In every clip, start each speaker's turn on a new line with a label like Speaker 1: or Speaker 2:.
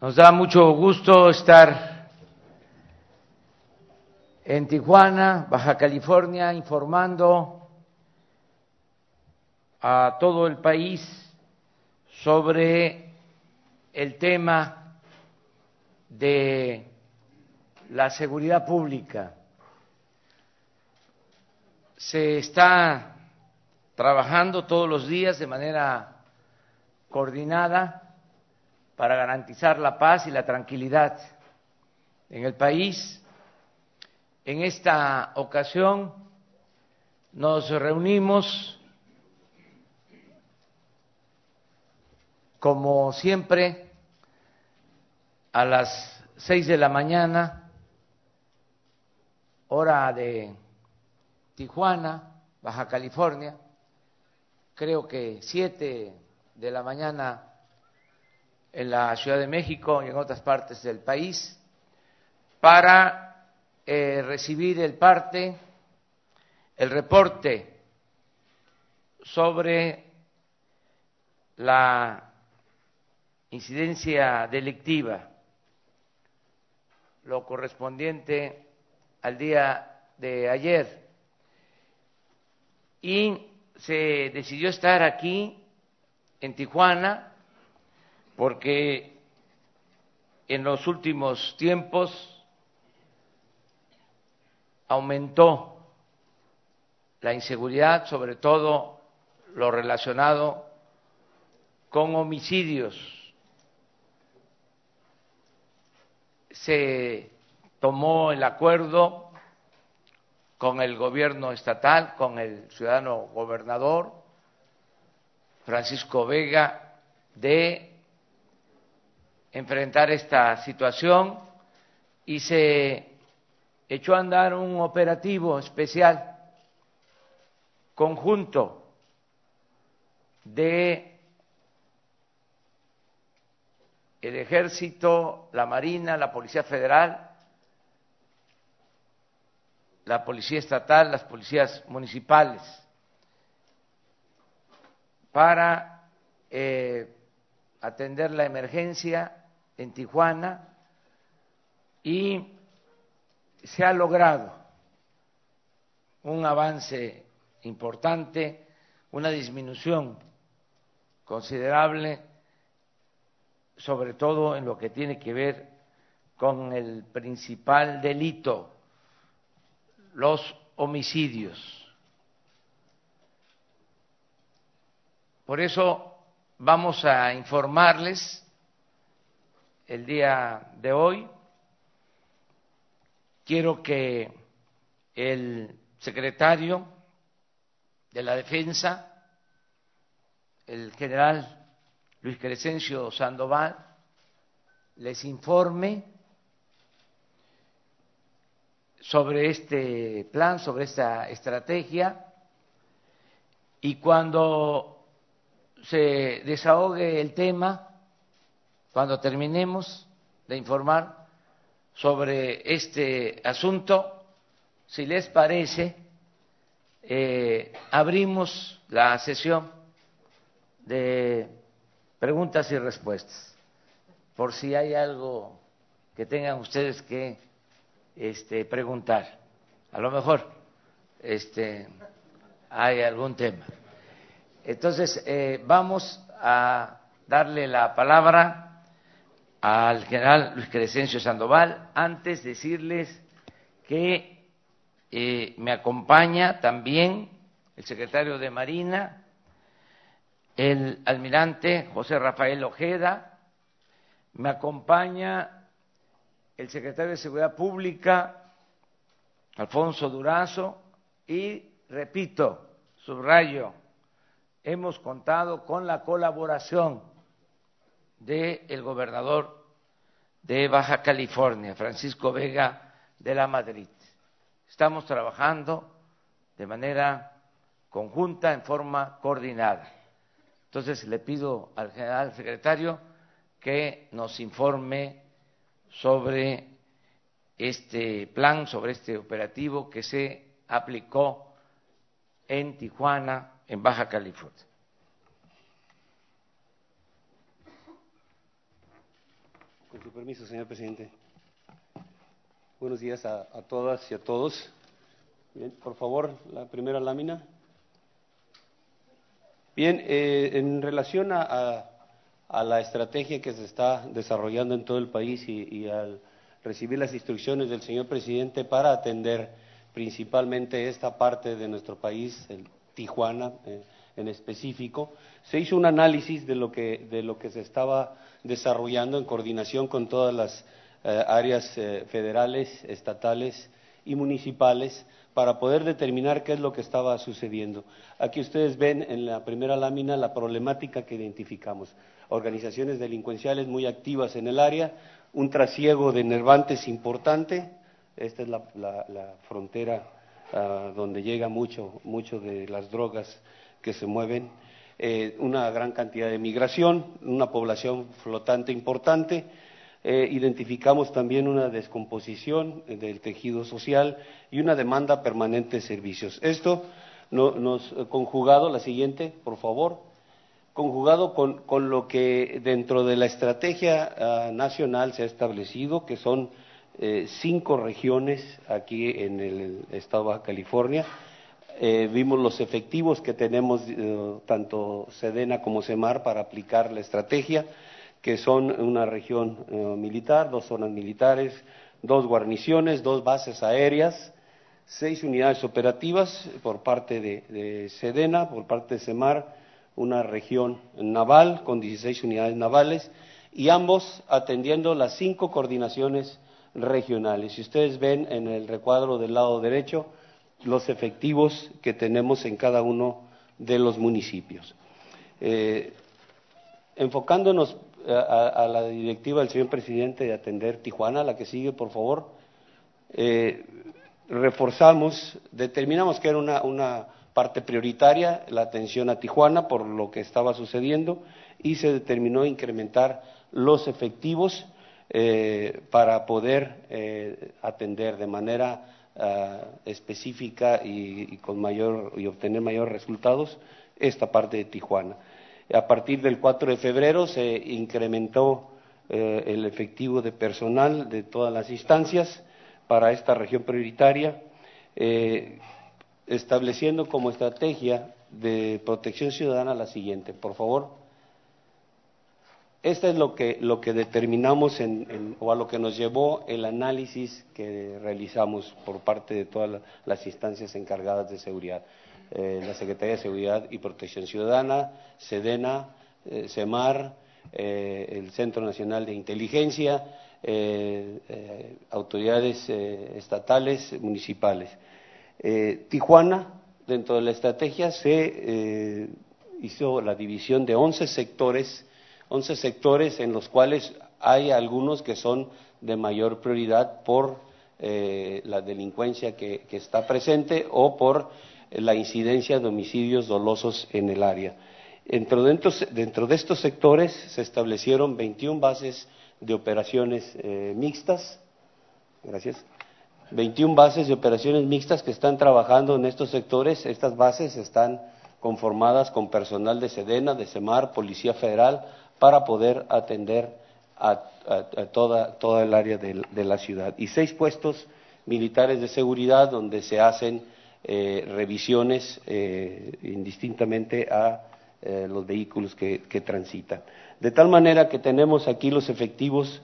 Speaker 1: Nos da mucho gusto estar en Tijuana, Baja California, informando a todo el país sobre el tema de la seguridad pública. Se está trabajando todos los días de manera coordinada para garantizar la paz y la tranquilidad en el país. En esta ocasión nos reunimos, como siempre, a las seis de la mañana, hora de Tijuana, Baja California, creo que siete de la mañana en la Ciudad de México y en otras partes del país para eh, recibir el parte, el reporte sobre la incidencia delictiva, lo correspondiente al día de ayer. Y se decidió estar aquí en Tijuana porque en los últimos tiempos aumentó la inseguridad, sobre todo lo relacionado con homicidios. Se tomó el acuerdo con el gobierno estatal, con el ciudadano gobernador Francisco Vega, de enfrentar esta situación y se echó a andar un operativo especial conjunto de el ejército, la marina, la policía federal, la policía estatal, las policías municipales, para eh, atender la emergencia en Tijuana y se ha logrado un avance importante, una disminución considerable, sobre todo en lo que tiene que ver con el principal delito, los homicidios. Por eso vamos a informarles el día de hoy. Quiero que el secretario de la Defensa, el general Luis Crescencio Sandoval, les informe sobre este plan, sobre esta estrategia, y cuando se desahogue el tema, cuando terminemos de informar sobre este asunto, si les parece, eh, abrimos la sesión de preguntas y respuestas, por si hay algo que tengan ustedes que este, preguntar. A lo mejor este, hay algún tema. Entonces, eh, vamos a darle la palabra al general Luis Crescencio Sandoval. Antes decirles que eh, me acompaña también el secretario de Marina, el almirante José Rafael Ojeda, me acompaña el secretario de Seguridad Pública, Alfonso Durazo, y repito, subrayo, hemos contado con la colaboración del gobernador de Baja California, Francisco Vega de la Madrid. Estamos trabajando de manera conjunta, en forma coordinada. Entonces le pido al general secretario que nos informe sobre este plan, sobre este operativo que se aplicó en Tijuana, en Baja California.
Speaker 2: Con su permiso, señor presidente. Buenos días a, todas y a todos. Bien, por favor, la primera lámina. Bien, eh, en relación a, la estrategia que se está desarrollando en todo el país y, al recibir las instrucciones del señor presidente para atender principalmente esta parte de nuestro país, el Tijuana eh, en específico, se hizo un análisis de lo que, de lo que se estaba desarrollando en coordinación con todas las eh, áreas eh, federales, estatales y municipales para poder determinar qué es lo que estaba sucediendo. Aquí ustedes ven en la primera lámina la problemática que identificamos. Organizaciones delincuenciales muy activas en el área, un trasiego de nervantes importante, esta es la, frontera ah, donde llega mucho, mucho de las drogas que se mueven, eh, una gran cantidad de migración, una población flotante importante. Eh, identificamos también una descomposición del tejido social y una demanda permanente de servicios. Esto nos ha conjugado, la siguiente, por favor, conjugado con, lo que dentro de la estrategia ah, nacional se ha establecido, que son eh, cinco regiones aquí en el estado de Baja California, eh, vimos los efectivos que tenemos eh, tanto Sedena como Semar para aplicar la estrategia, que son una región eh, militar, dos zonas militares, dos guarniciones, dos bases aéreas, seis unidades operativas por parte de, Sedena, por parte de Semar, una región naval con 16 unidades navales y ambos atendiendo las cinco coordinaciones regionales. Si ustedes ven en el recuadro del lado derecho, los efectivos que tenemos en cada uno de los municipios. Eh, enfocándonos a, la directiva del señor presidente de atender Tijuana, la que sigue, por favor, eh, reforzamos, determinamos que era una, parte prioritaria la atención a Tijuana por lo que estaba sucediendo y se determinó incrementar los efectivos eh, para poder atender de manera Ah, específica y, con mayor y obtener mayores resultados esta parte de Tijuana. A partir del 4 de febrero se incrementó eh, el efectivo de personal de todas las instancias para esta región prioritaria, eh, estableciendo como estrategia de protección ciudadana la siguiente. Por favor. Este es lo que, lo que determinamos en, o a lo que nos llevó el análisis que realizamos por parte de todas las instancias encargadas de seguridad. Eh, la Secretaría de Seguridad y Protección Ciudadana, SEDENA, eh, CEMAR, eh, el Centro Nacional de Inteligencia, autoridades estatales, municipales. Tijuana, dentro de la estrategia, se hizo la división de 11 sectores 11 sectores en los cuales hay algunos que son de mayor prioridad por eh, la delincuencia que, está presente o por la incidencia de homicidios dolosos en el área. Dentro, de estos sectores se establecieron 21 bases de operaciones eh, mixtas. Gracias. 21 bases de operaciones mixtas que están trabajando en estos sectores. Estas bases están conformadas con personal de Sedena, de Semar, Policía Federal, para poder atender a, toda, el área de, la ciudad. Y seis puestos militares de seguridad donde se hacen eh, revisiones eh, indistintamente a eh, los vehículos que, transitan. De tal manera que tenemos aquí los efectivos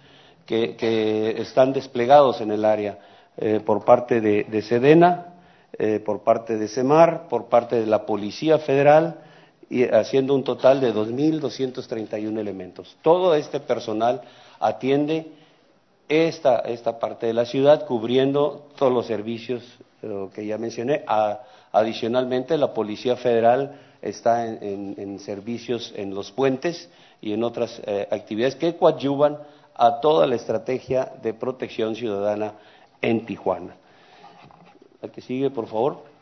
Speaker 2: que, están desplegados en el área por parte de, de Sedena, por parte de CEMAR, por parte de la Policía Federal, y haciendo un total de 2.231 elementos. Todo este personal atiende esta, esta parte de la ciudad, cubriendo todos los servicios eh, que ya mencioné. adicionalmente, la Policía Federal está en, servicios en los puentes y en otras eh, actividades que coadyuvan a toda la estrategia de protección ciudadana en Tijuana. La que sigue, por favor.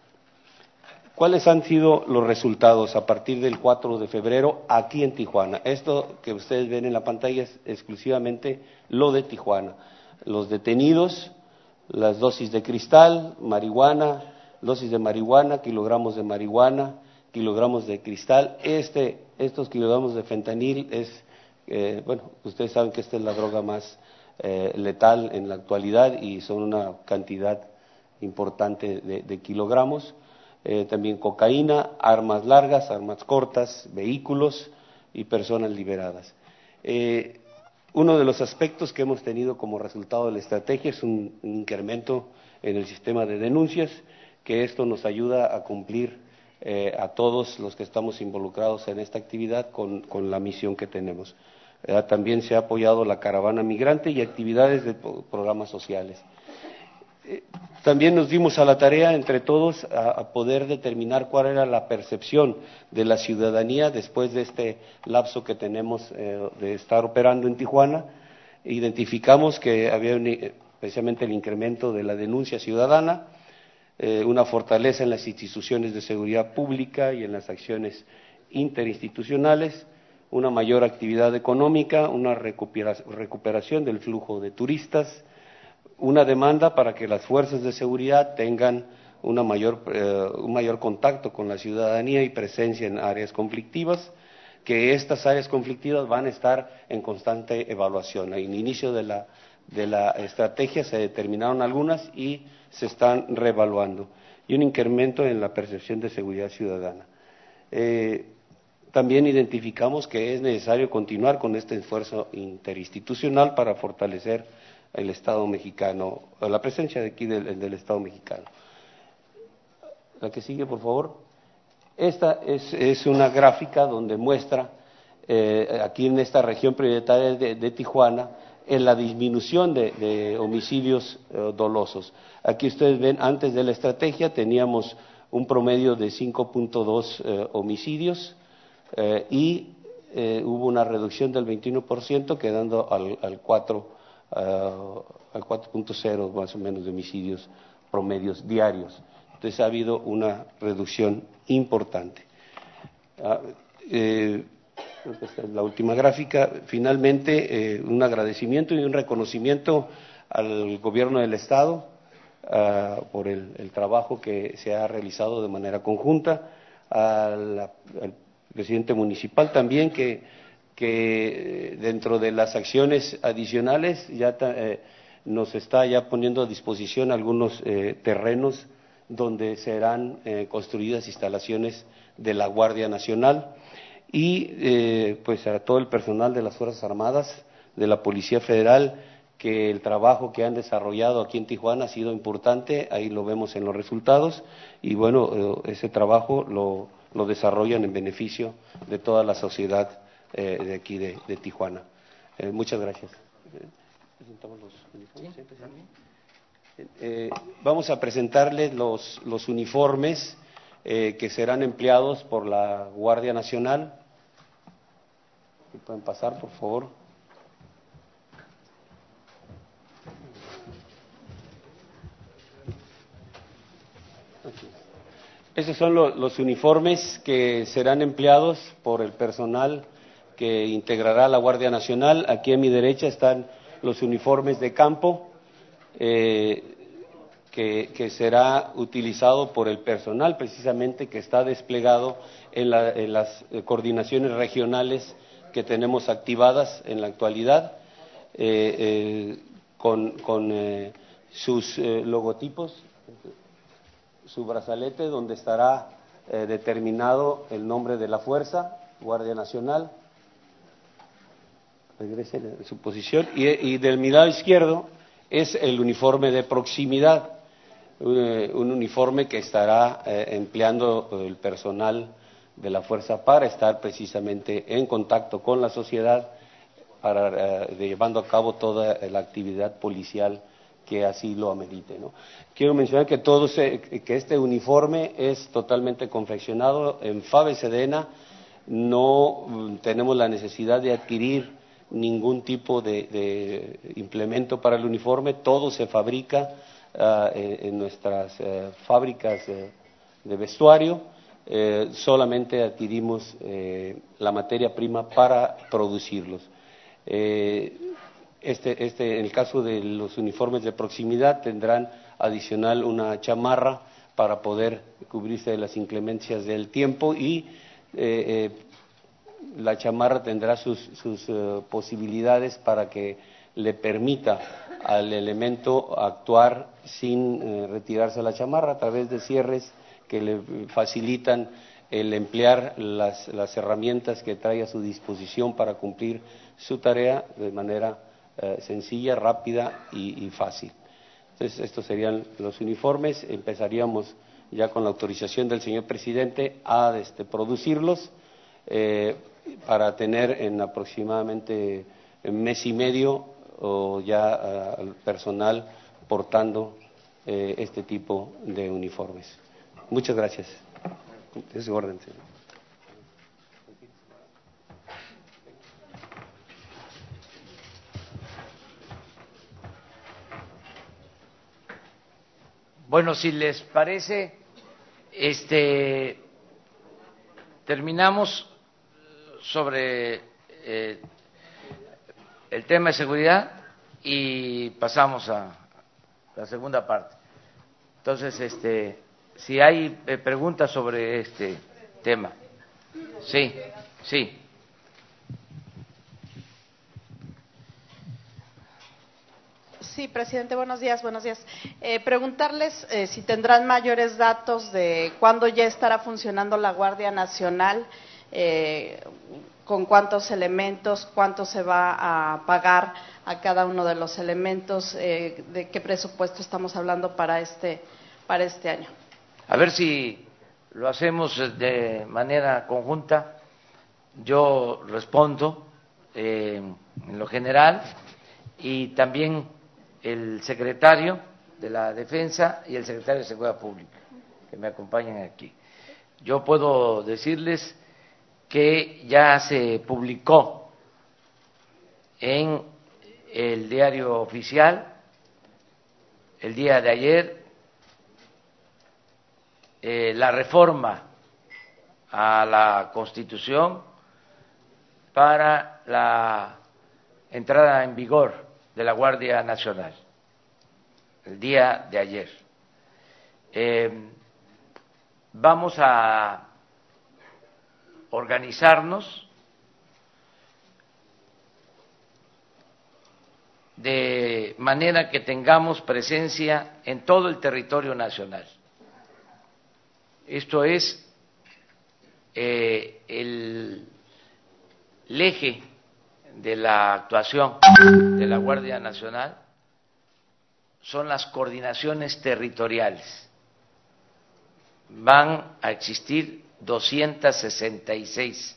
Speaker 2: ¿Cuáles han sido los resultados a partir del 4 de febrero aquí en Tijuana? Esto que ustedes ven en la pantalla es exclusivamente lo de Tijuana. Los detenidos, las dosis de cristal, marihuana, dosis de marihuana, kilogramos de marihuana, kilogramos de cristal. Este, estos kilogramos de fentanil es bueno, ustedes saben que esta es la droga más letal en la actualidad y son una cantidad importante de, kilogramos. También cocaína, armas largas, armas cortas, vehículos y personas liberadas. Uno de los aspectos que hemos tenido como resultado de la estrategia es un, incremento en el sistema de denuncias, que esto nos ayuda a cumplir eh, a todos los que estamos involucrados en esta actividad con, la misión que tenemos. Eh, también se ha apoyado la caravana migrante y actividades de programas sociales. Eh, también nos dimos a la tarea entre todos a, poder determinar cuál era la percepción de la ciudadanía después de este lapso que tenemos eh, de estar operando en Tijuana. Identificamos que había especialmente el incremento de la denuncia ciudadana, eh, una fortaleza en las instituciones de seguridad pública y en las acciones interinstitucionales, una mayor actividad económica, una recuperación del flujo de turistas, una demanda para que las fuerzas de seguridad tengan una mayor, eh, un mayor contacto con la ciudadanía y presencia en áreas conflictivas, que estas áreas conflictivas van a estar en constante evaluación. En inicio de la, de la estrategia se determinaron algunas y se están reevaluando, y un incremento en la percepción de seguridad ciudadana. Eh, también identificamos que es necesario continuar con este esfuerzo interinstitucional para fortalecer el Estado mexicano, la presencia de aquí del, Estado mexicano. La que sigue, por favor. Esta es, una gráfica donde muestra eh, aquí en esta región prioritaria de, Tijuana en la disminución de, homicidios eh, dolosos. Aquí ustedes ven, antes de la estrategia teníamos un promedio de 5.2 eh, homicidios y hubo una reducción del 21%, quedando al, al 4 al 4.0 más o menos de homicidios promedios diarios. Entonces ha habido una reducción importante. Ah, eh, la última gráfica. Finalmente, eh, un agradecimiento y un reconocimiento al gobierno del Estado ah, por el, trabajo que se ha realizado de manera conjunta, al presidente municipal también que que dentro de las acciones adicionales ya eh, nos está ya poniendo a disposición algunos eh, terrenos donde serán eh, construidas instalaciones de la Guardia Nacional y pues a todo el personal de las Fuerzas Armadas, de la Policía Federal, que el trabajo que han desarrollado aquí en Tijuana ha sido importante, ahí lo vemos en los resultados y bueno, ese trabajo lo, lo desarrollan en beneficio de toda la sociedad eh, de aquí de, Tijuana. Eh, muchas gracias. Eh, vamos a presentarles los, uniformes que serán empleados por la Guardia Nacional. ¿Pueden pasar, por favor? Esos son los uniformes que serán empleados por el personal que integrará la Guardia Nacional. Aquí a mi derecha están los uniformes de campo eh, que, será utilizado por el personal precisamente que está desplegado en, las coordinaciones regionales que tenemos activadas en la actualidad eh, eh, con, sus logotipos, su brazalete donde estará determinado el nombre de la fuerza, Guardia Nacional, regrese a su posición, y, del mirado izquierdo es el uniforme de proximidad, un, uniforme que estará eh, empleando el personal de la fuerza para estar precisamente en contacto con la sociedad, para eh, llevando a cabo toda la actividad policial que así lo amerite. Quiero mencionar que, todo que este uniforme es totalmente confeccionado en Fabe Sedena, no mm, tenemos la necesidad de adquirir ningún tipo de, implemento para el uniforme, todo se fabrica ah, en, nuestras eh, fábricas de vestuario, eh, solamente adquirimos eh, la materia prima para producirlos. Este, este, en el caso de los uniformes de proximidad tendrán adicional una chamarra para poder cubrirse de las inclemencias del tiempo y la chamarra tendrá sus, sus eh, posibilidades para que le permita al elemento actuar sin eh, retirarse la chamarra a través de cierres que le facilitan el emplear las, las, herramientas que trae a su disposición para cumplir su tarea de manera eh, sencilla, rápida y, fácil. Entonces, estos serían los uniformes. Empezaríamos ya con la autorización del señor presidente a este, producirlos para tener en aproximadamente mes y medio o ya uh, al personal portando eh, este tipo de uniformes. Muchas gracias. Es orden, señor.
Speaker 1: Bueno, si les parece, este, terminamos sobre eh, el tema de seguridad y pasamos a la segunda parte. Entonces, este, si hay eh, preguntas sobre este tema. Sí, sí.
Speaker 3: Sí, presidente, buenos días, buenos días. Eh, preguntarles eh, si tendrán mayores datos de cuándo ya estará funcionando la Guardia Nacional, eh, con cuántos elementos, cuánto se va a pagar a cada uno de los elementos, eh, de qué presupuesto estamos hablando para este, para este año.
Speaker 1: A ver si lo hacemos de manera conjunta. Yo respondo eh, en lo general y también el secretario de la Defensa y el secretario de Seguridad Pública, que me acompañan aquí. Yo puedo decirles que ya se publicó en el diario oficial el día de ayer eh, la reforma a la Constitución para la entrada en vigor de la Guardia Nacional el día de ayer. Eh, vamos a organizarnos de manera que tengamos presencia en todo el territorio nacional. Esto es eh, el, el eje de la actuación de la Guardia Nacional son las coordinaciones territoriales. Van a existir 266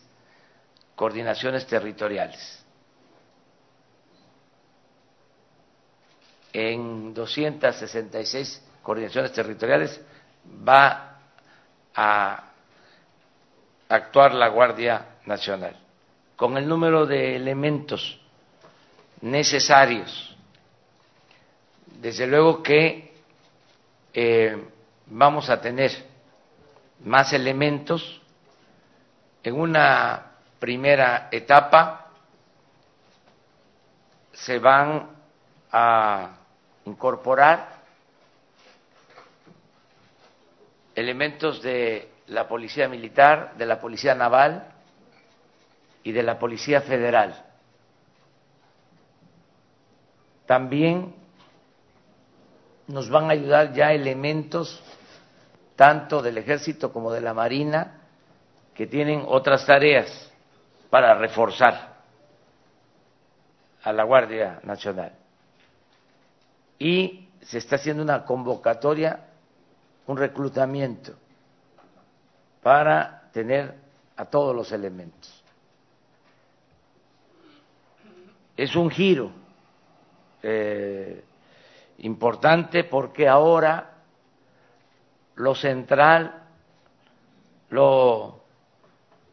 Speaker 1: coordinaciones territoriales. En 266 coordinaciones territoriales va a actuar la Guardia Nacional con el número de elementos necesarios. Desde luego que eh, vamos a tener más elementos en una primera etapa se van a incorporar elementos de la policía militar, de la policía naval, y de la Policía Federal. También nos van a ayudar ya elementos tanto del ejército como de la marina que tienen otras tareas para reforzar a la Guardia Nacional. Y se está haciendo una convocatoria, un reclutamiento para tener a todos los elementos. es un giro eh, importante porque ahora lo central, lo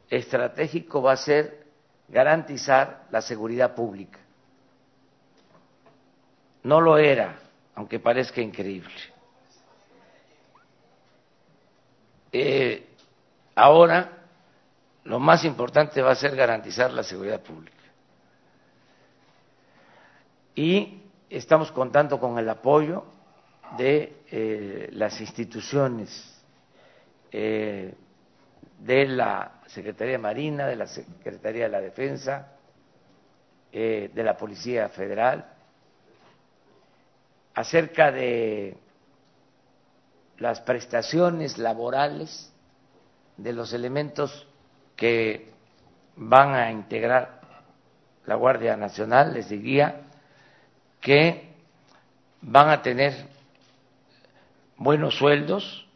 Speaker 1: estratégico va a ser garantizar la seguridad pública. No lo era, aunque parezca increíble. Eh, ahora lo más importante va a ser garantizar la seguridad pública y estamos contando con el apoyo de eh, las instituciones eh, de la Secretaría Marina, de la Secretaría de la Defensa, eh, de la Policía Federal, acerca de las prestaciones laborales de los elementos que van a integrar la Guardia Nacional, les diría que van a tener buenos sueldos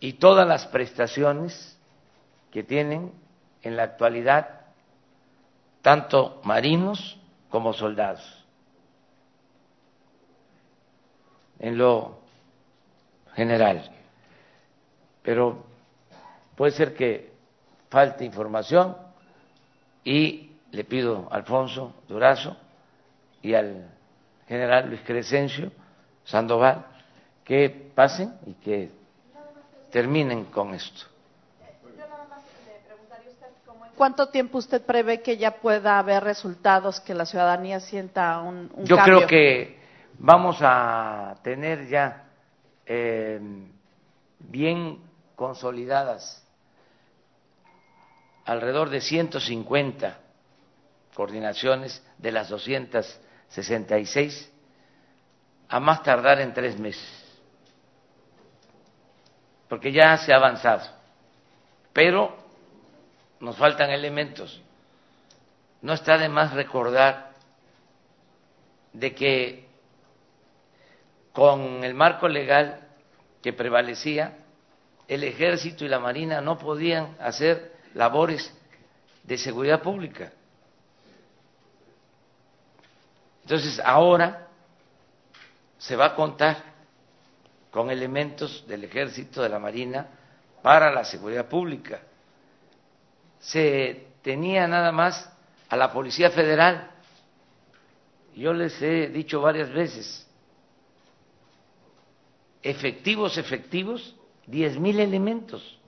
Speaker 1: y todas las prestaciones que tienen en la actualidad tanto marinos como soldados. En lo general. Pero puede ser que falte información y le pido a Alfonso Durazo y al general Luis Crescencio Sandoval que pasen y que terminen con esto.
Speaker 3: ¿Cuánto tiempo usted prevé que ya pueda haber resultados, que la ciudadanía sienta un,
Speaker 1: Yo creo que vamos a tener ya eh, bien consolidadas alrededor de 150 coordinaciones de las 266 a más tardar en tres meses, porque ya se ha avanzado, pero nos faltan elementos. No está de más recordar de que con el marco legal que prevalecía, el ejército y la marina no podían hacer labores de seguridad pública. Entonces, ahora se va a contar con elementos del ejército, de la marina, para la seguridad pública. Se tenía nada más a la Policía Federal. Yo les he dicho varias veces, efectivos, efectivos, diez mil elementos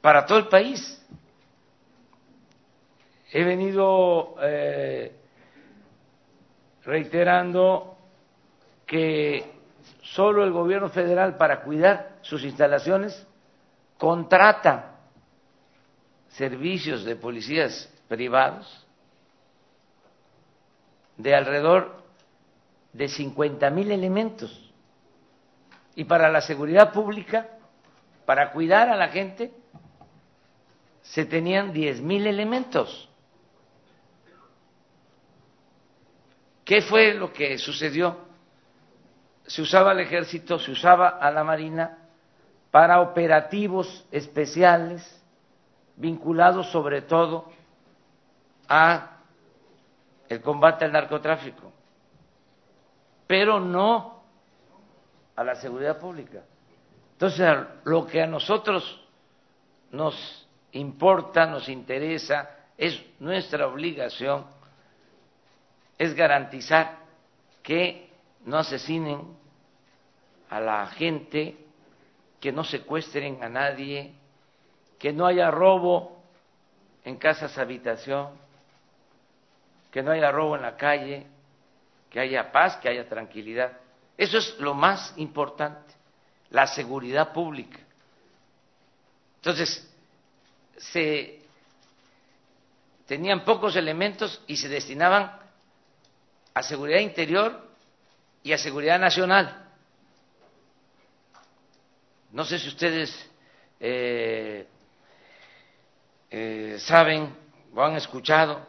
Speaker 1: para todo el país. He venido eh, reiterando que solo el gobierno federal para cuidar sus instalaciones contrata servicios de policías privados de alrededor de 50 mil elementos. Y para la seguridad pública, para cuidar a la gente, se tenían 10 mil elementos. ¿Qué fue lo que sucedió? Se usaba el ejército, se usaba a la marina para operativos especiales vinculados sobre todo a el combate al narcotráfico, pero no a la seguridad pública. Entonces, lo que a nosotros nos importa, nos interesa, es nuestra obligación es garantizar que no asesinen a la gente, que no secuestren a nadie, que no haya robo en casas habitación, que no haya robo en la calle, que haya paz, que haya tranquilidad. Eso es lo más importante, la seguridad pública. Entonces, se tenían pocos elementos y se destinaban a seguridad interior y a seguridad nacional. No sé si ustedes eh, eh, saben o han escuchado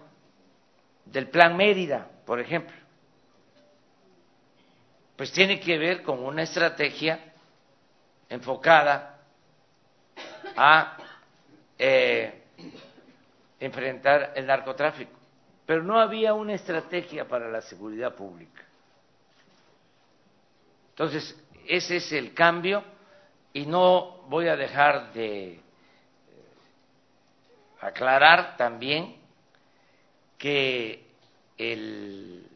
Speaker 1: del Plan Mérida, por ejemplo. Pues tiene que ver con una estrategia enfocada a eh, enfrentar el narcotráfico pero no había una estrategia para la seguridad pública. Entonces, ese es el cambio y no voy a dejar de eh, aclarar también que el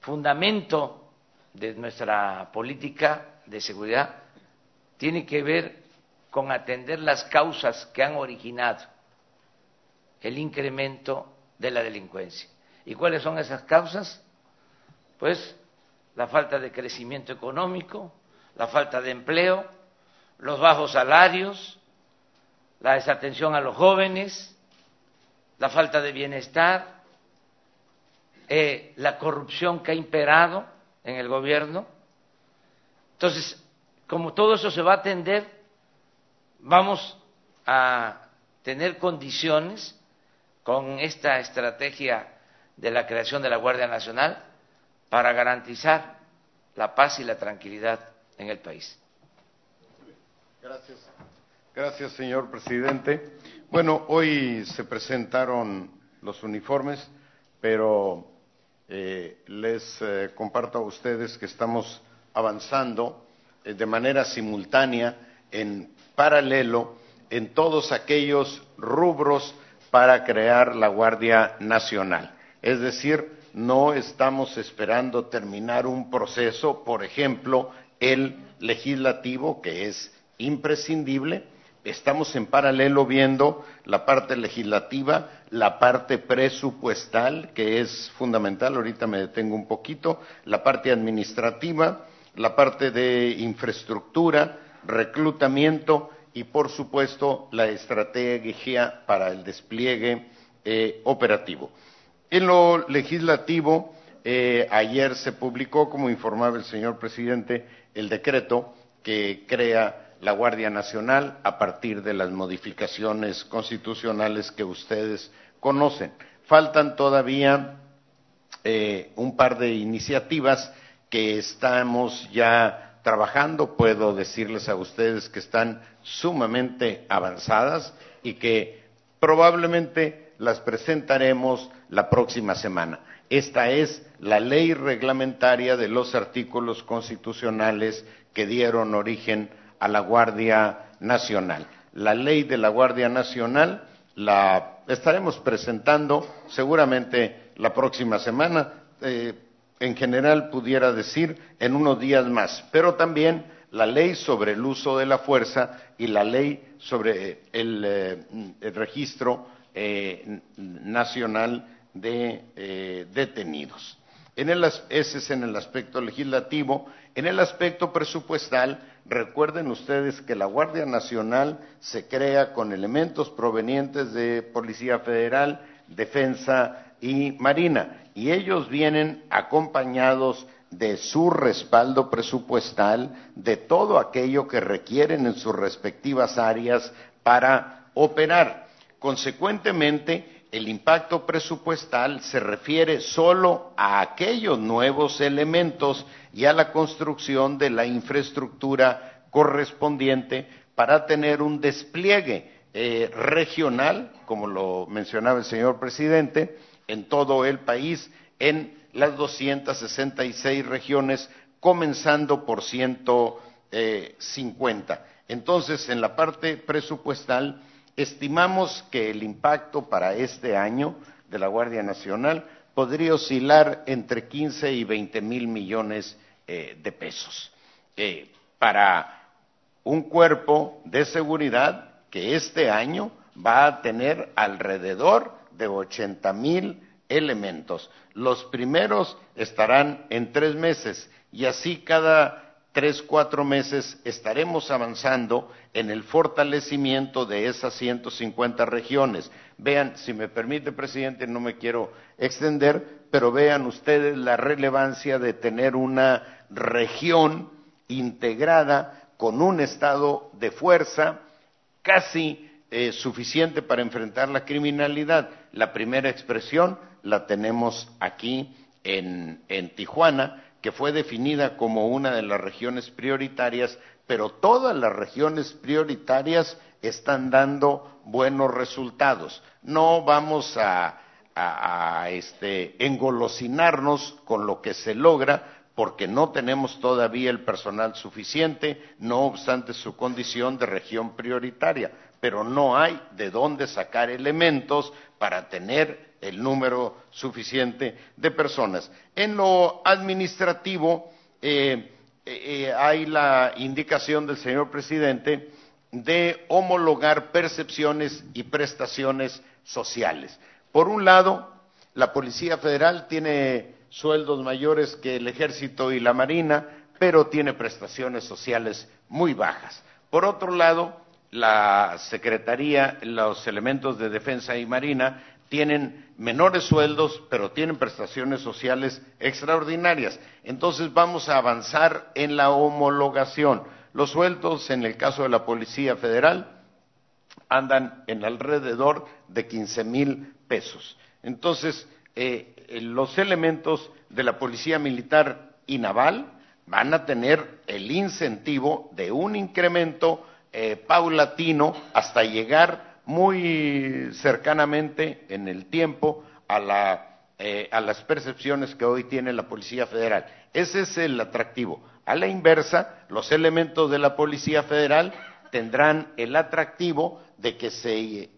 Speaker 1: fundamento de nuestra política de seguridad tiene que ver con atender las causas que han originado el incremento de la delincuencia. ¿Y cuáles son esas causas? Pues la falta de crecimiento económico, la falta de empleo, los bajos salarios, la desatención a los jóvenes, la falta de bienestar, eh, la corrupción que ha imperado en el gobierno. Entonces, como todo eso se va a atender, vamos a tener condiciones con esta estrategia de la creación de la Guardia Nacional para garantizar la paz y la tranquilidad en el país.
Speaker 4: Gracias. Gracias, señor presidente. Bueno, hoy se presentaron los uniformes, pero eh, les eh, comparto a ustedes que estamos avanzando eh, de manera simultánea, en paralelo, en todos aquellos rubros para crear la Guardia Nacional. Es decir, no estamos esperando terminar un proceso, por ejemplo, el legislativo, que es imprescindible. Estamos en paralelo viendo la parte legislativa, la parte presupuestal, que es fundamental, ahorita me detengo un poquito, la parte administrativa, la parte de infraestructura, reclutamiento y, por supuesto, la estrategia para el despliegue eh, operativo. En lo legislativo, eh, ayer se publicó, como informaba el señor presidente, el decreto que crea la Guardia Nacional a partir de las modificaciones constitucionales que ustedes conocen. Faltan todavía eh, un par de iniciativas que estamos ya trabajando. Puedo decirles a ustedes que están sumamente avanzadas y que probablemente las presentaremos la próxima semana. Esta es la ley reglamentaria de los artículos constitucionales que dieron origen a la Guardia Nacional. La ley de la Guardia Nacional la estaremos presentando seguramente la próxima semana, eh, en general pudiera decir en unos días más, pero también la ley sobre el uso de la fuerza y la ley sobre el, eh, registro eh, nacional de detenidos. En el, ese es en el aspecto legislativo. En el aspecto presupuestal, Recuerden ustedes que la Guardia Nacional se crea con elementos provenientes de Policía Federal, Defensa y Marina, y ellos vienen acompañados de su respaldo presupuestal, de todo aquello que requieren en sus respectivas áreas para operar. Consecuentemente, el impacto presupuestal se refiere solo a aquellos nuevos elementos y a la construcción de la infraestructura correspondiente para tener un despliegue eh, regional, como lo mencionaba el señor presidente, en todo el país, en las 266 regiones, comenzando por 150. Entonces, en la parte presupuestal, estimamos que el impacto para este año de la Guardia Nacional podría oscilar entre 15 y 20 mil millones eh, de pesos eh, para un cuerpo de seguridad que este año va a tener alrededor de 80 mil elementos. Los primeros estarán en tres meses y así cada tres, cuatro meses estaremos avanzando en el fortalecimiento de esas 150 regiones. Vean, si me permite, presidente, no me quiero extender, pero vean ustedes la relevancia de tener una región integrada con un estado de fuerza casi eh, suficiente para enfrentar la criminalidad. La primera expresión la tenemos aquí en, en Tijuana, que fue definida como una de las regiones prioritarias, pero todas las regiones prioritarias están dando buenos resultados. No vamos a, a, este, engolosinarnos con lo que se logra, porque no tenemos todavía el personal suficiente, no obstante su condición de región prioritaria, pero no hay de dónde sacar elementos para tener el número suficiente de personas. En lo administrativo eh, eh, hay la indicación del señor presidente de homologar percepciones y prestaciones sociales. Por un lado, la Policía Federal tiene sueldos mayores que el ejército y la marina, pero tiene prestaciones sociales muy bajas. Por otro lado, la Secretaría, los elementos de defensa y marina tienen menores sueldos, pero tienen prestaciones sociales extraordinarias. Entonces vamos a avanzar en la homologación. Los sueldos, en el caso de la Policía Federal, andan en alrededor de 15 mil pesos. Entonces, eh, los elementos de la Policía Militar y Naval van a tener el incentivo de un incremento eh, paulatino hasta llegar muy cercanamente en el tiempo a, las percepciones que hoy tiene la Policía Federal. Ese es el atractivo. A la inversa, los elementos de la Policía Federal tendrán el atractivo de que se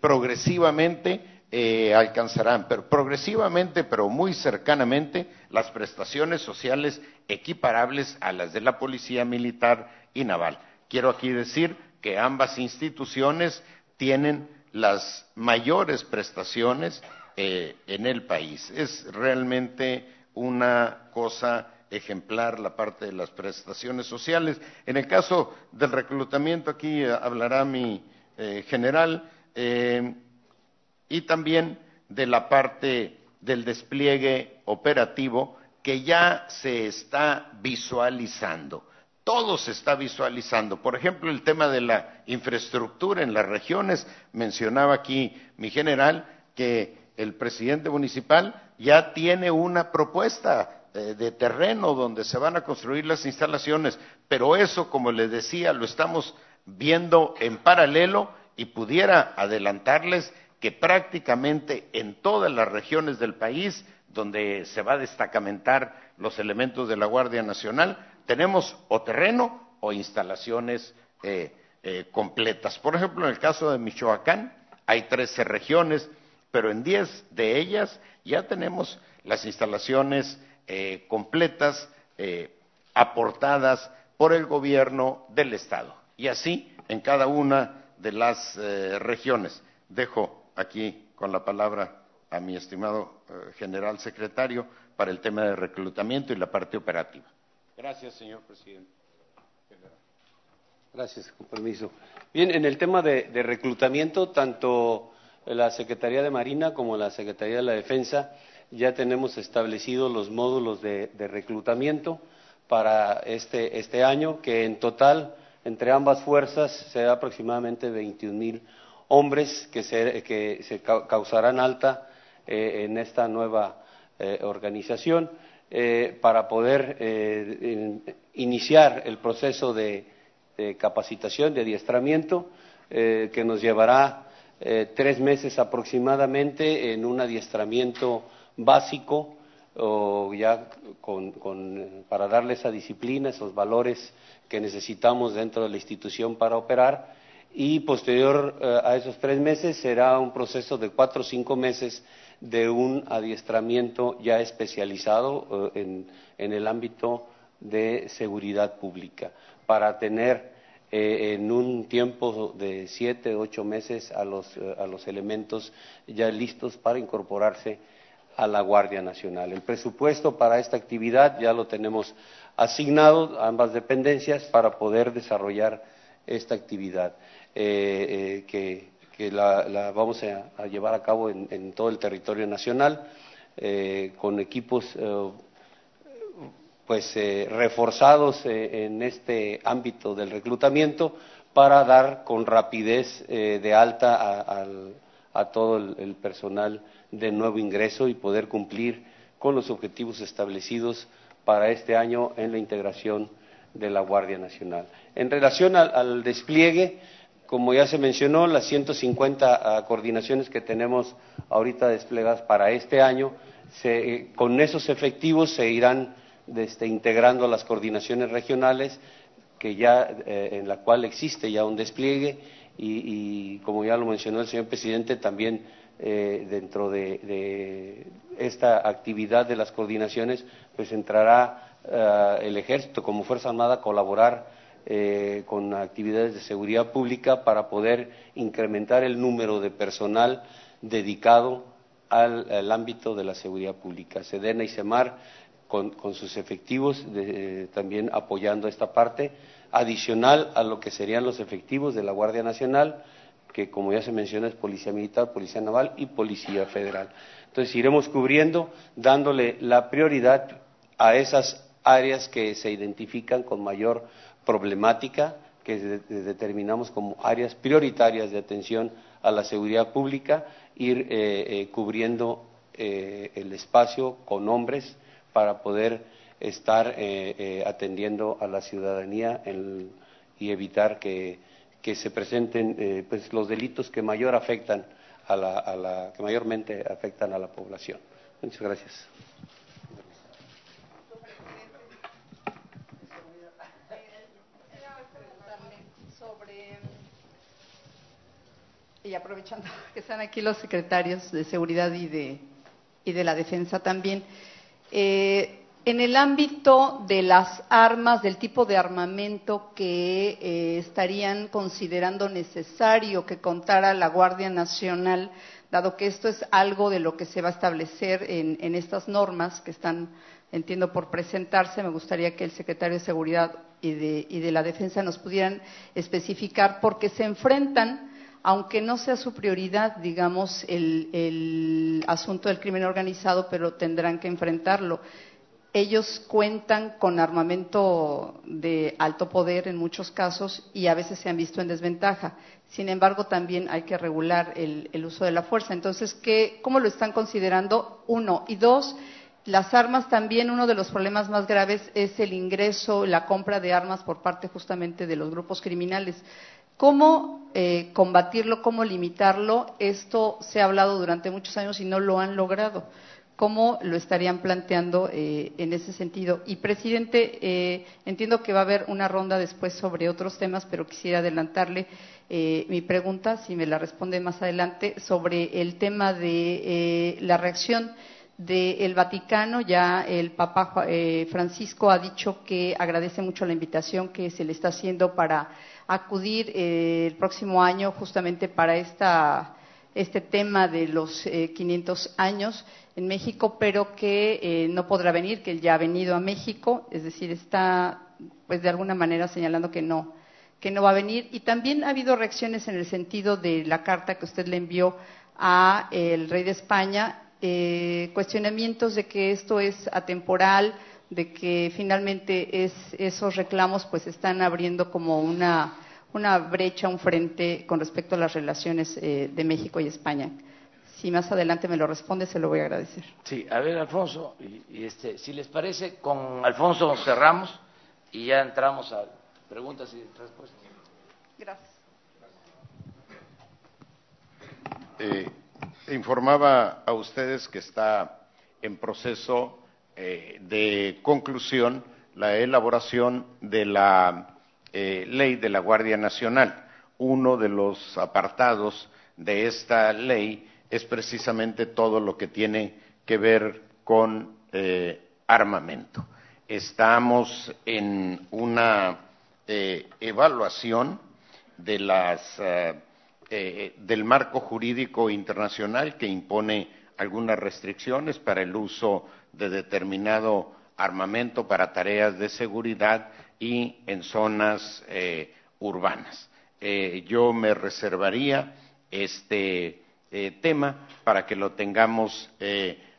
Speaker 4: progresivamente eh, alcanzarán, pero progresivamente, pero muy cercanamente, las prestaciones sociales equiparables a las de la Policía Militar y Naval. Quiero aquí decir que ambas instituciones tienen las mayores prestaciones eh, en el país. Es realmente una cosa ejemplar la parte de las prestaciones sociales. En el caso del reclutamiento, aquí hablará mi eh, general y también de la parte del despliegue operativo que ya se está visualizando. Todo se está visualizando. Por ejemplo, el tema de la infraestructura en las regiones. Mencionaba aquí mi general que el presidente municipal ya tiene una propuesta eh, de terreno donde se van a construir las instalaciones, pero eso, como le decía, lo estamos viendo en paralelo y pudiera adelantarles que prácticamente en todas las regiones del país donde se va a destacamentar los elementos de la Guardia Nacional, tenemos o terreno o instalaciones eh, eh, completas. Por ejemplo, en el caso de Michoacán, hay 13 regiones, pero en 10 de ellas ya tenemos las instalaciones eh, completas aportadas por el gobierno del Estado. Y así en cada una de las regiones. Dejo aquí con la palabra a mi estimado eh, general secretario para el tema de reclutamiento y la parte operativa.
Speaker 2: Gracias, señor presidente. Gracias, con permiso. Bien, en el tema de, reclutamiento, tanto la Secretaría de Marina como la Secretaría de la Defensa ya tenemos establecidos los módulos de, reclutamiento para este, este, año, que en total, entre ambas fuerzas, será aproximadamente 21 mil hombres que se, causarán alta eh, en esta nueva eh, organización eh, para poder iniciar el proceso de, capacitación, de adiestramiento, que nos llevará tres meses aproximadamente en un adiestramiento básico o ya para darle esa disciplina, esos valores que necesitamos dentro de la institución para operar. Y posterior eh, a esos tres meses será un proceso de cuatro o cinco meses de un adiestramiento ya especializado eh, en, el ámbito de seguridad pública para tener eh, en un tiempo de siete, ocho meses a los, a los elementos ya listos para incorporarse a la Guardia Nacional. El presupuesto para esta actividad ya lo tenemos asignado a ambas dependencias para poder desarrollar esta actividad. Eh, eh, que, la, vamos a, llevar a cabo en, todo el territorio nacional eh, con equipos pues reforzados en este ámbito del reclutamiento para dar con rapidez de alta a, todo el, personal de nuevo ingreso y poder cumplir con los objetivos establecidos para este año en la integración de la Guardia Nacional. En relación al despliegue, como ya se mencionó, las 150 ah, coordinaciones que tenemos ahorita desplegadas para este año, con esos efectivos se irán este, integrando las coordinaciones regionales, que ya, eh, en la cual existe ya un despliegue y, como ya lo mencionó el señor presidente, también eh, dentro de, esta actividad de las coordinaciones, pues entrará ah, el ejército como Fuerza Armada a colaborar eh, con actividades de seguridad pública para poder incrementar el número de personal dedicado al, ámbito de la seguridad pública. Sedena y Semar con, sus efectivos, también apoyando esta parte, adicional a lo que serían los efectivos de la Guardia Nacional, que como ya se menciona es Policía Militar, Policía Naval y Policía Federal. Entonces iremos cubriendo, dándole la prioridad a esas áreas que se identifican con mayor problemática, que determinamos como áreas prioritarias de atención a la seguridad pública, ir eh, eh, cubriendo eh, el espacio con hombres para poder estar atendiendo a la ciudadanía y evitar que, se presenten pues, los delitos que mayor afectan a la, que mayormente afectan a la población. Muchas gracias.
Speaker 3: Y aprovechando que están aquí los secretarios de Seguridad y de, y de la Defensa también, eh, en el ámbito de las armas, del tipo de armamento que eh, estarían considerando necesario que contara la Guardia Nacional, dado que esto es algo de lo que se va a establecer en, en estas normas que están, entiendo, por presentarse, me gustaría que el secretario de Seguridad y de, y de la Defensa nos pudieran especificar, porque se enfrentan aunque no sea su prioridad, digamos, el, asunto del crimen organizado, pero tendrán que enfrentarlo. Ellos cuentan con armamento de alto poder en muchos casos y a veces se han visto en desventaja. Sin embargo, también hay que regular el, uso de la fuerza. Entonces, ¿cómo lo están considerando? Uno. Y dos, las armas también, uno de los problemas más graves es el ingreso, la compra de armas por parte justamente de los grupos criminales. ¿Cómo eh, combatirlo, cómo limitarlo? Esto se ha hablado durante muchos años y no lo han logrado. ¿Cómo lo estarían planteando eh, en ese sentido? Y, presidente, eh, entiendo que va a haber una ronda después sobre otros temas, pero quisiera adelantarle mi pregunta, si me la responde más adelante, sobre el tema de la reacción del Vaticano. Ya el Papa Francisco ha dicho que agradece mucho la invitación que se le está haciendo para acudir eh, el próximo año justamente para esta, este tema de los 500 eh, años en México, pero que eh, no podrá venir, que él ya ha venido a México, es decir, está pues de alguna manera señalando que no, que no va a venir. Y también ha habido reacciones en el sentido de la carta que usted le envió a el rey de España, cuestionamientos de que esto es atemporal, de que finalmente es, esos reclamos pues están abriendo como una, una brecha, un frente con respecto a las relaciones eh, de México y España. Si más adelante me lo responde, se lo voy a agradecer.
Speaker 1: Sí, a ver, Alfonso, y, este, si les parece, con Alfonso cerramos y ya entramos a preguntas y respuestas.
Speaker 3: Gracias.
Speaker 4: Eh, informaba a ustedes que está en proceso eh, de conclusión la elaboración de la eh, ley de la Guardia Nacional. Uno de los apartados de esta ley es precisamente todo lo que tiene que ver con eh, armamento. Estamos en una evaluación de las, del marco jurídico internacional que impone algunas restricciones para el uso de determinado armamento para tareas de seguridad y en zonas eh, urbanas. Eh, yo me reservaría este eh, tema para que lo tengamos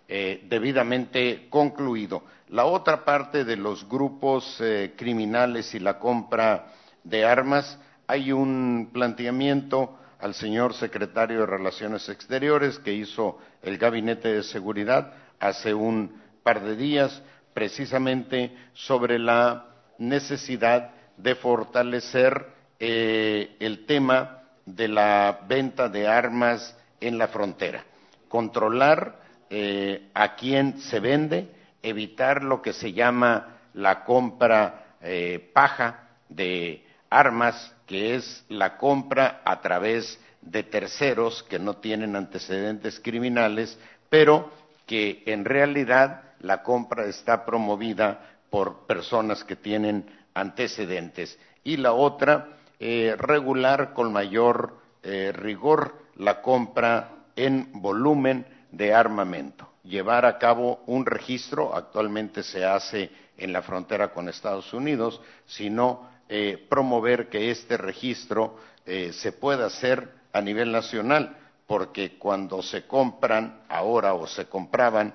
Speaker 4: debidamente concluido. La otra parte de los grupos criminales y la compra de armas, hay un planteamiento al señor secretario de Relaciones Exteriores que hizo el Gabinete de Seguridad hace un par de días precisamente sobre la necesidad de fortalecer eh, el tema de la venta de armas en la frontera, controlar eh, a quién se vende, evitar lo que se llama la compra eh, paja de armas, que es la compra a través de terceros que no tienen antecedentes criminales, pero que en realidad la compra está promovida por personas que tienen antecedentes. Y la otra, eh, regular con mayor eh, rigor la compra en volumen de armamento. Llevar a cabo un registro, actualmente se hace en la frontera con Estados Unidos, sino eh, promover que este registro eh, se pueda hacer a nivel nacional, porque cuando se compran ahora o se compraban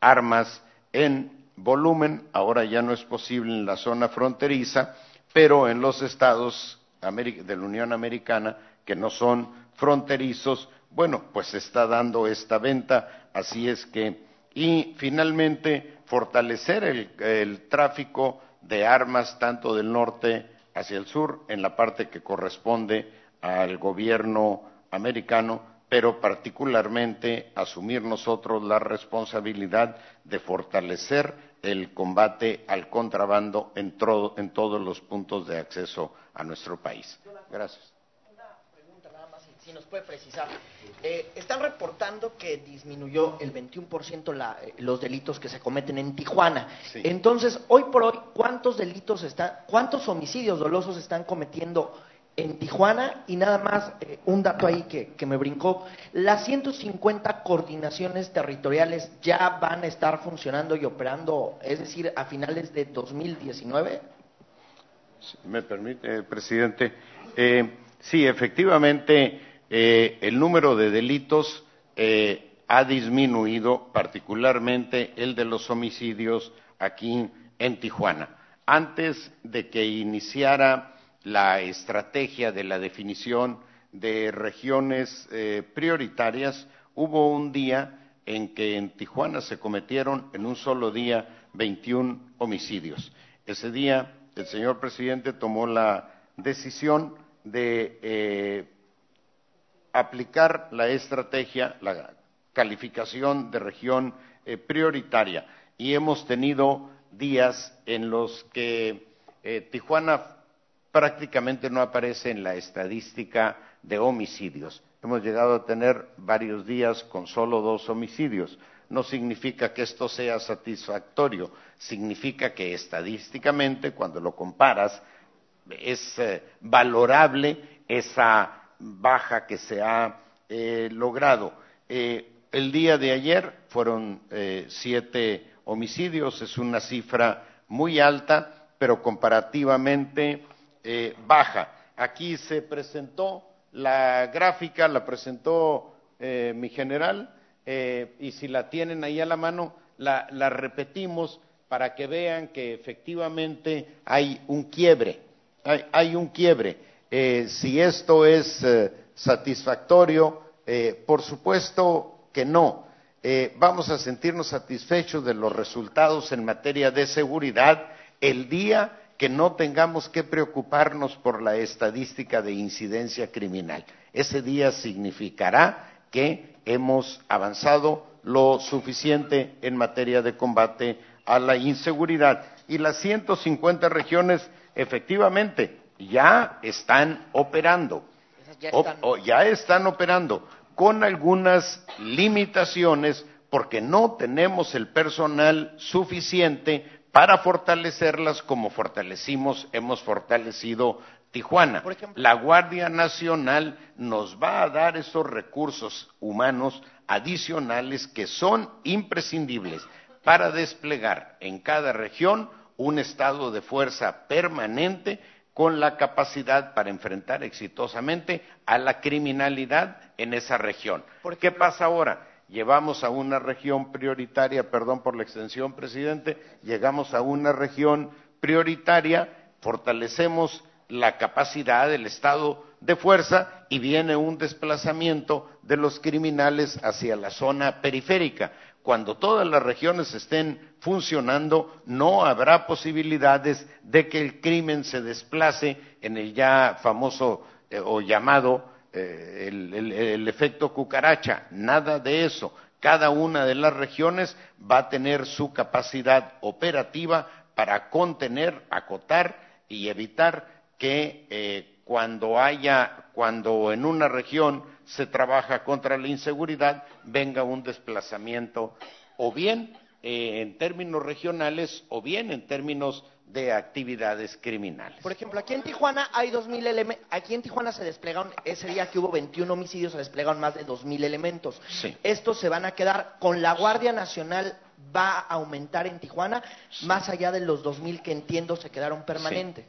Speaker 4: armas en volumen, ahora ya no es posible en la zona fronteriza, pero en los estados de la Unión Americana que no son fronterizos, bueno, pues se está dando esta venta, así es que, y finalmente fortalecer el, tráfico de armas tanto del norte hacia el sur, en la parte que corresponde al gobierno americano, pero particularmente asumir nosotros la responsabilidad de fortalecer el combate al contrabando en, en todos los puntos de acceso a nuestro país. Gracias
Speaker 5: si nos puede precisar. Eh, están reportando que disminuyó el 21% la, eh, los delitos que se cometen en Tijuana. Entonces, hoy por hoy, ¿cuántos delitos están, cuántos homicidios dolosos están cometiendo en Tijuana? Y nada más, eh, un dato ahí que, me brincó. Las 150 coordinaciones territoriales ya van a estar funcionando y operando, es decir, a finales de 2019.
Speaker 4: me permite, presidente. sí, efectivamente eh, el número de delitos eh, ha disminuido, particularmente el de los homicidios aquí en Tijuana. Antes de que iniciara la estrategia de la definición de regiones eh, prioritarias, hubo un día en que en Tijuana se cometieron en un solo día 21 homicidios. Ese día el señor presidente tomó la decisión de aplicar la estrategia, la calificación de región eh, prioritaria. Y hemos tenido días en los que eh, Tijuana prácticamente no aparece en la estadística de homicidios. Hemos llegado a tener varios días con solo dos homicidios. No significa que esto sea satisfactorio, significa que estadísticamente, cuando lo comparas, es eh, valorable esa baja que se ha eh, logrado. Eh, el día de ayer fueron siete homicidios, es una cifra muy alta, pero comparativamente baja. Aquí se presentó la gráfica, la presentó mi general, y si la tienen ahí a la mano, la, repetimos para que vean que efectivamente hay un quiebre, hay, hay un quiebre. Eh, si esto es eh, satisfactorio, eh, por supuesto que no. vamos a sentirnos satisfechos de los resultados en materia de seguridad el día que no tengamos que preocuparnos por la estadística de incidencia criminal. Ese día significará que hemos avanzado lo suficiente en materia de combate a la inseguridad. Y las 150 regiones, efectivamente, ya están operando. Ya están. operando con algunas limitaciones porque no tenemos el personal suficiente para fortalecerlas como fortalecimos, hemos fortalecido Tijuana. la Guardia Nacional nos va a dar esos recursos humanos adicionales que son imprescindibles para desplegar en cada región un estado de fuerza permanente con la capacidad para enfrentar exitosamente a la criminalidad en esa región. ¿Qué pasa ahora? Llevamos a una región prioritaria, perdón por la extensión, presidente, llegamos a una región prioritaria, fortalecemos la capacidad del Estado de fuerza y viene un desplazamiento de los criminales hacia la zona periférica. Cuando todas las regiones estén funcionando, no habrá posibilidades de que el crimen se desplace en el ya famoso eh, o llamado eh, el, efecto cucaracha. Nada de eso. Cada una de las regiones va a tener su capacidad operativa para contener, acotar y evitar que eh, cuando haya, cuando en una región se trabaja contra la inseguridad, venga un desplazamiento o bien eh, en términos regionales o bien en términos de actividades criminales.
Speaker 5: Por ejemplo, aquí en Tijuana hay 2.000 elementos. Aquí en Tijuana se desplegaron, ese día que hubo 21 homicidios, se desplegaron más de 2.000 elementos.
Speaker 4: Sí.
Speaker 5: Estos se van a quedar con la Guardia Nacional. ¿Va a aumentar en Tijuana? Más allá de los 2.000 que entiendo se quedaron permanentes.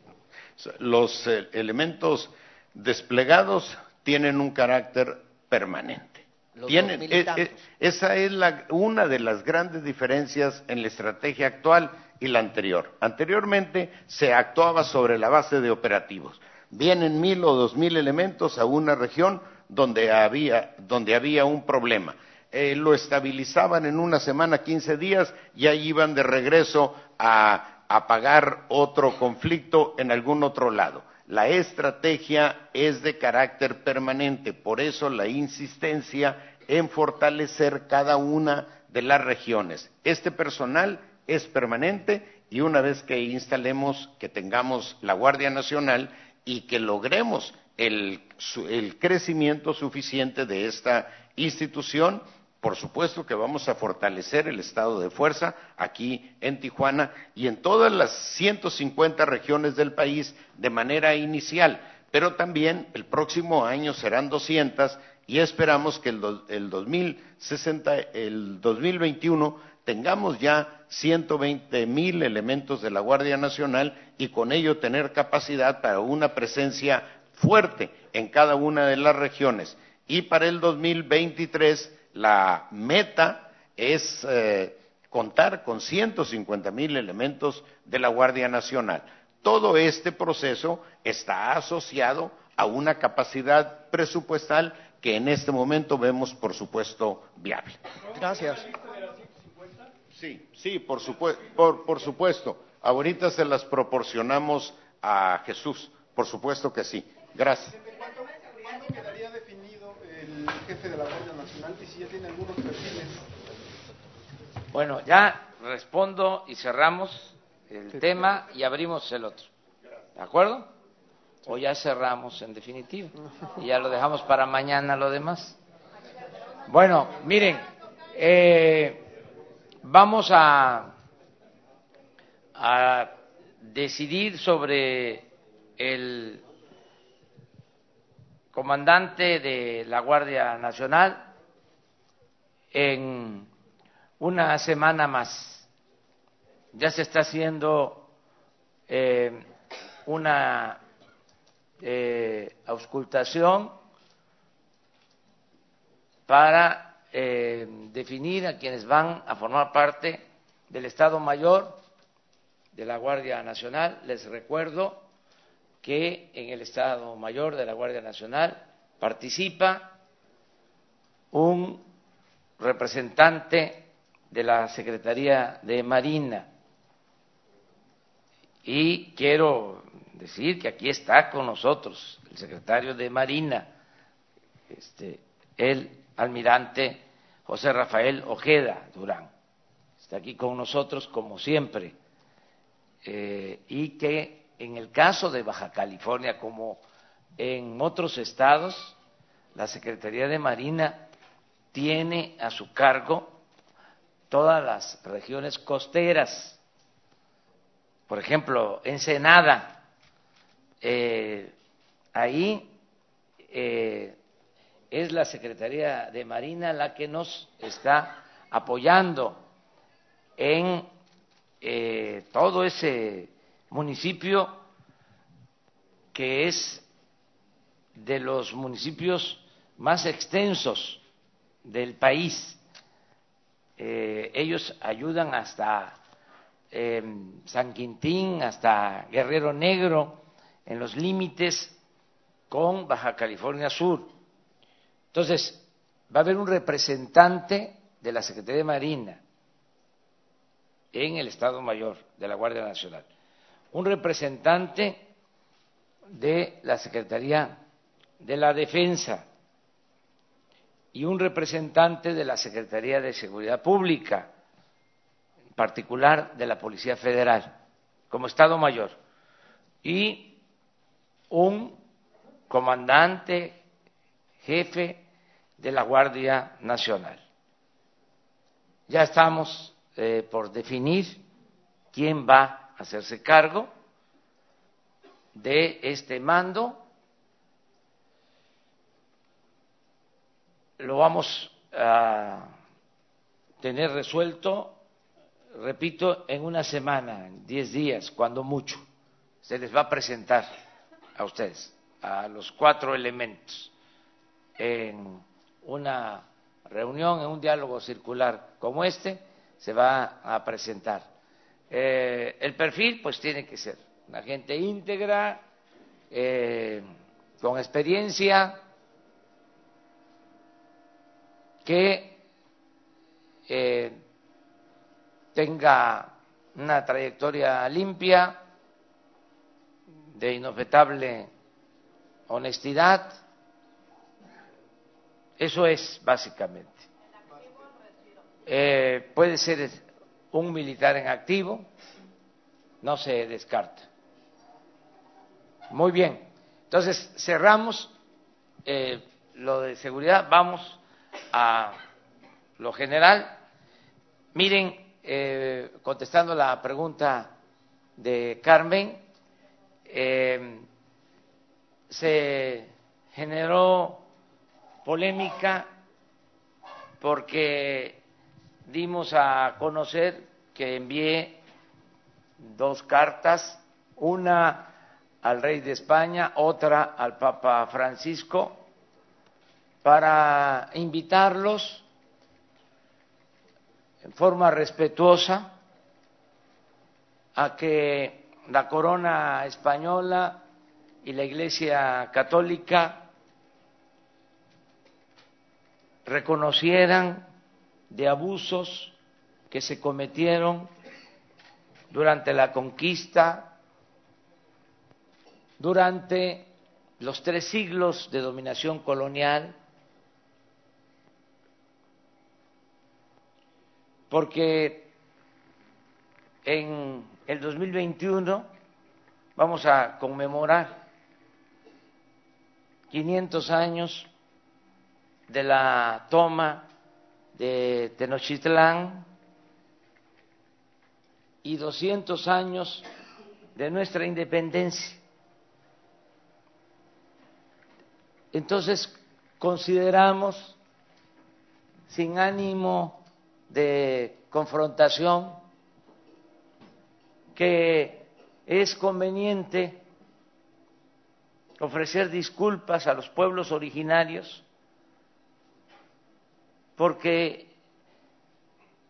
Speaker 4: Los eh, elementos desplegados tienen un carácter permanente.
Speaker 5: Los
Speaker 4: Tienen-
Speaker 5: 2.000 y
Speaker 4: eh, eh, esa es la- una de las grandes diferencias en la estrategia actual y la anterior. Anteriormente se actuaba sobre la base de operativos. Vienen mil o dos mil elementos a una región donde había, donde había un problema. Eh, lo estabilizaban en una semana, 15 días, y ahí iban de regreso a apagar otro conflicto en algún otro lado. La estrategia es de carácter permanente, por eso la insistencia en fortalecer cada una de las regiones. Este personal es permanente y una vez que instalemos, que tengamos la Guardia Nacional y que logremos el, crecimiento suficiente de esta institución, por supuesto que vamos a fortalecer el estado de fuerza aquí en Tijuana y en todas las 150 regiones del país de manera inicial, pero también el próximo año serán 200 y esperamos que el, do- el 2060, el 2021 tengamos ya 120 mil elementos de la Guardia Nacional y con ello tener capacidad para una presencia fuerte en cada una de las regiones. Y para el 2023 la meta es eh, contar con 150 mil elementos de la Guardia Nacional. Todo este proceso está asociado a una capacidad presupuestal que en este momento vemos, por supuesto, viable.
Speaker 5: Gracias.
Speaker 4: Sí, sí, por, supue- por, por supuesto. Ahorita se las proporcionamos a Jesús, por supuesto que sí. Gracias.
Speaker 6: ¿Cuándo quedaría definido el jefe de la Guardia Nacional y si ya tiene algunos perfiles?
Speaker 1: Bueno, ya respondo y cerramos el tema y abrimos el otro. ¿De acuerdo? O ya cerramos en definitiva y ya lo dejamos para mañana lo demás. Bueno, miren, eh, vamos a, decidir sobre el comandante de la Guardia Nacional en una semana más. Ya se está haciendo eh, una eh, auscultación para eh, definir a quienes van a formar parte del Estado Mayor de la Guardia Nacional. Les recuerdo que en el Estado Mayor de la Guardia Nacional participa un representante de la Secretaría de Marina. Y quiero decir que aquí está con nosotros el secretario de Marina, este, el almirante José Rafael Ojeda Durán. Está aquí con nosotros como siempre. Eh, y que en el caso de Baja California, como en otros estados, la Secretaría de Marina tiene a su cargo todas las regiones costeras. Por ejemplo, Ensenada, eh, ahí eh, es la Secretaría de Marina la que nos está apoyando en eh, todo ese municipio que es de los municipios más extensos del país. Eh, ellos ayudan hasta eh, San Quintín, hasta Guerrero Negro, en los límites con Baja California Sur. Entonces, va a haber un representante de la Secretaría de Marina en el Estado Mayor de la Guardia Nacional, un representante de la Secretaría de la Defensa y un representante de la Secretaría de Seguridad Pública, en particular de la Policía Federal, como Estado Mayor, y un comandante jefe de la Guardia Nacional. Ya estamos eh, por definir quién va hacerse cargo de este mando. Lo vamos a tener resuelto, repito, en una semana, en diez días, cuando mucho. Se les va a presentar a ustedes, a los cuatro elementos, en una reunión, en un diálogo circular como este, se va a presentar. Eh, el perfil, pues, tiene que ser una gente íntegra, eh, con experiencia, que eh, tenga una trayectoria limpia, de inobjetable honestidad. Eso es básicamente. Eh, puede ser un militar en activo, no se descarta. Muy bien. Entonces, cerramos eh, lo de seguridad, vamos a lo general. Miren, eh, contestando la pregunta de Carmen, eh, se generó polémica porque dimos a conocer que envié dos cartas, una al rey de España, otra al Papa Francisco, para invitarlos en forma respetuosa a que la corona española y la Iglesia católica reconocieran de abusos que se cometieron durante la conquista, durante los tres siglos de dominación colonial, porque en el 2021 vamos a conmemorar 500 años de la toma de Tenochtitlán y 200 años de nuestra independencia. Entonces, consideramos, sin ánimo de confrontación, que es conveniente ofrecer disculpas a los pueblos originarios porque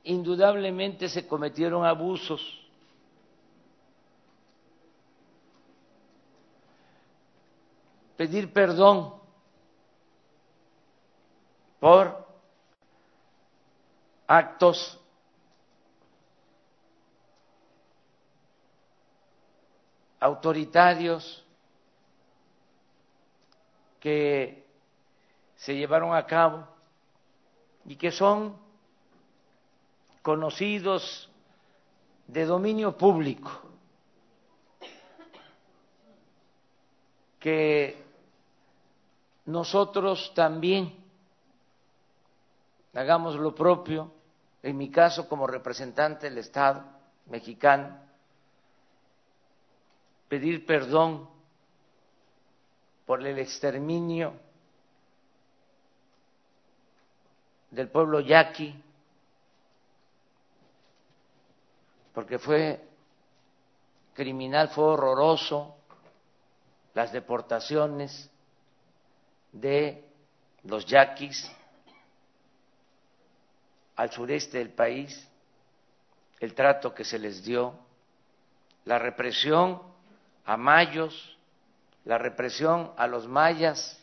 Speaker 1: indudablemente se cometieron abusos. Pedir perdón por actos autoritarios que se llevaron a cabo y que son conocidos de dominio público, que nosotros también hagamos lo propio, en mi caso como representante del Estado mexicano, pedir perdón por el exterminio del pueblo yaqui, porque fue criminal, fue horroroso las deportaciones de los yaquis al sureste del país, el trato que se les dio, la represión a mayos, la represión a los mayas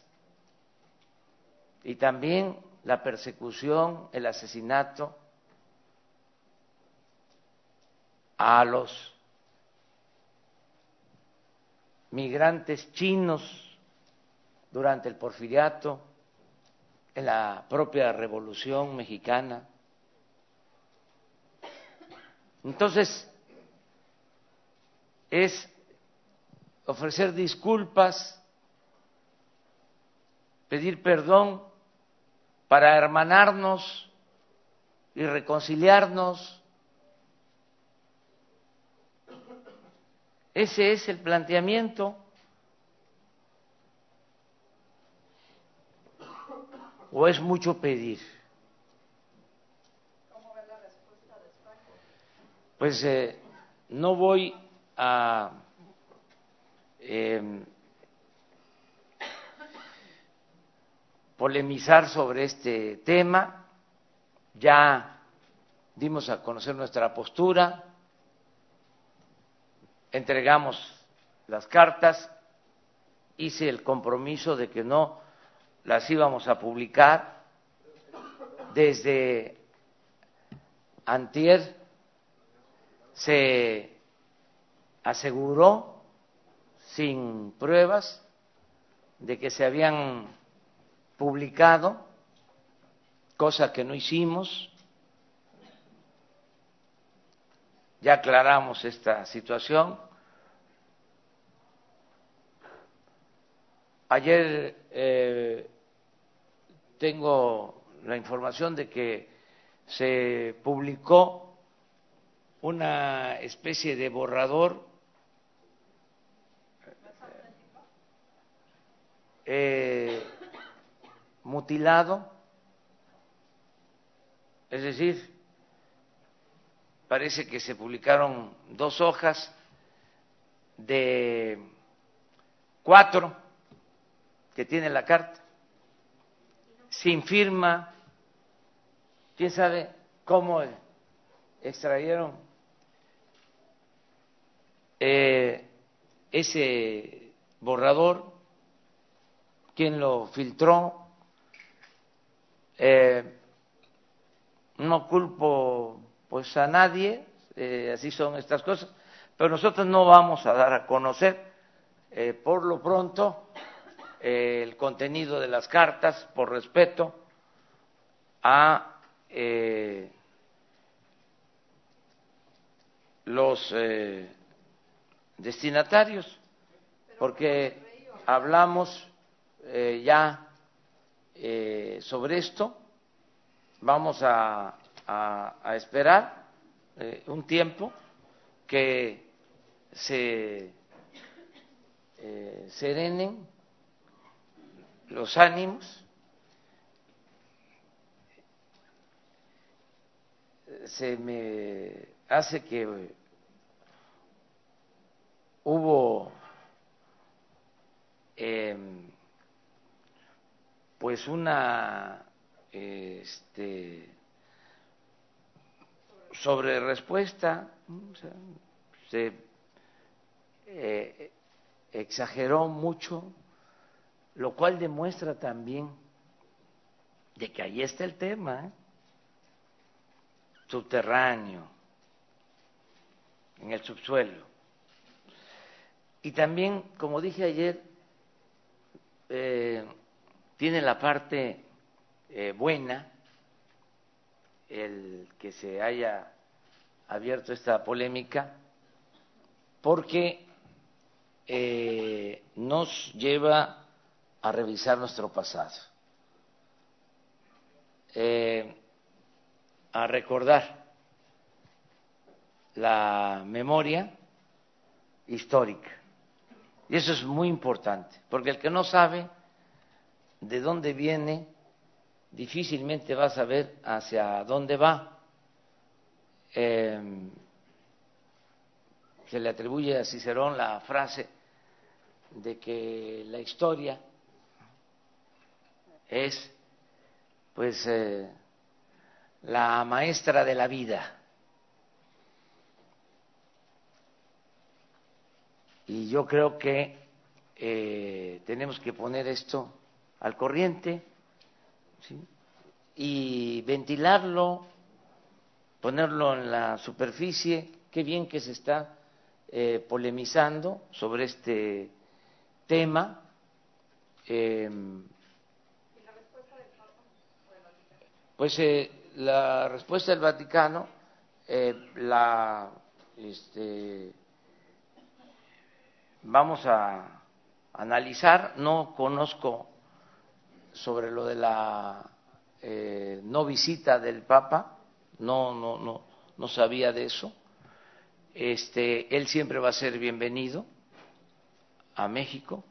Speaker 1: y también la persecución, el asesinato a los migrantes chinos durante el porfiriato, en la propia revolución mexicana. Entonces, es ofrecer disculpas, pedir perdón para hermanarnos y reconciliarnos. Ese es el planteamiento. ¿O es mucho pedir? Pues eh, no voy a eh, polemizar sobre este tema, ya dimos a conocer nuestra postura, entregamos las cartas, hice el compromiso de que no las íbamos a publicar. Desde antier se aseguró sin pruebas de que se habían publicado, cosa que no hicimos. Ya aclaramos esta situación. Ayer eh, tengo la información de que se publicó una especie de borrador eh, mutilado, es decir, parece que se publicaron dos hojas de cuatro que tiene la carta, sin firma, quién sabe cómo extrayeron eh, ese borrador, quién lo filtró, eh, no culpo pues a nadie, eh, así son estas cosas, pero nosotros no vamos a dar a conocer eh, por lo pronto el contenido de las cartas por respeto a los destinatarios, porque hablamos ya eh, sobre esto. Vamos a, esperar eh, un tiempo que se eh, serenen los ánimos, se me hace que hubo eh, pues una este, sobre respuesta, se eh, exageró mucho, lo cual demuestra también de que ahí está el tema, ¿eh? subterráneo, en el subsuelo. Y también, como dije ayer, eh, tiene la parte eh, buena el que se haya abierto esta polémica porque eh, nos lleva a revisar nuestro pasado, eh, a recordar la memoria histórica. Y eso es muy importante, porque el que no sabe de dónde viene, difícilmente va a saber hacia dónde va. Em, se le atribuye a Cicerón la frase de que la historia es pues eh, la maestra de la vida. Y yo creo que eh, tenemos que poner esto al corriente y ventilarlo, ponerlo en la superficie. Qué bien que se está eh, polemizando sobre este tema. Em, pues eh, la respuesta del Vaticano eh, la este, vamos a analizar, no conozco sobre lo de la eh, no visita del Papa, no, no, no, no sabía de eso. Este, él siempre va a ser bienvenido a México.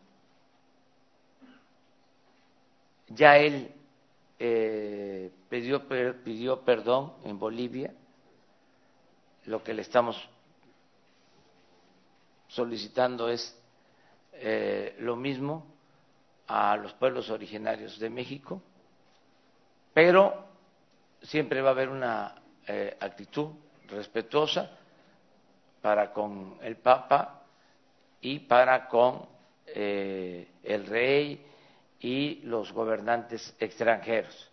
Speaker 1: Ya él eh, pidió, pidió perdón en Bolivia, lo que le estamos solicitando es eh, lo mismo a los pueblos originarios de México, pero siempre va a haber una eh, actitud respetuosa para con el Papa y para con eh, el rey y los gobernantes extranjeros.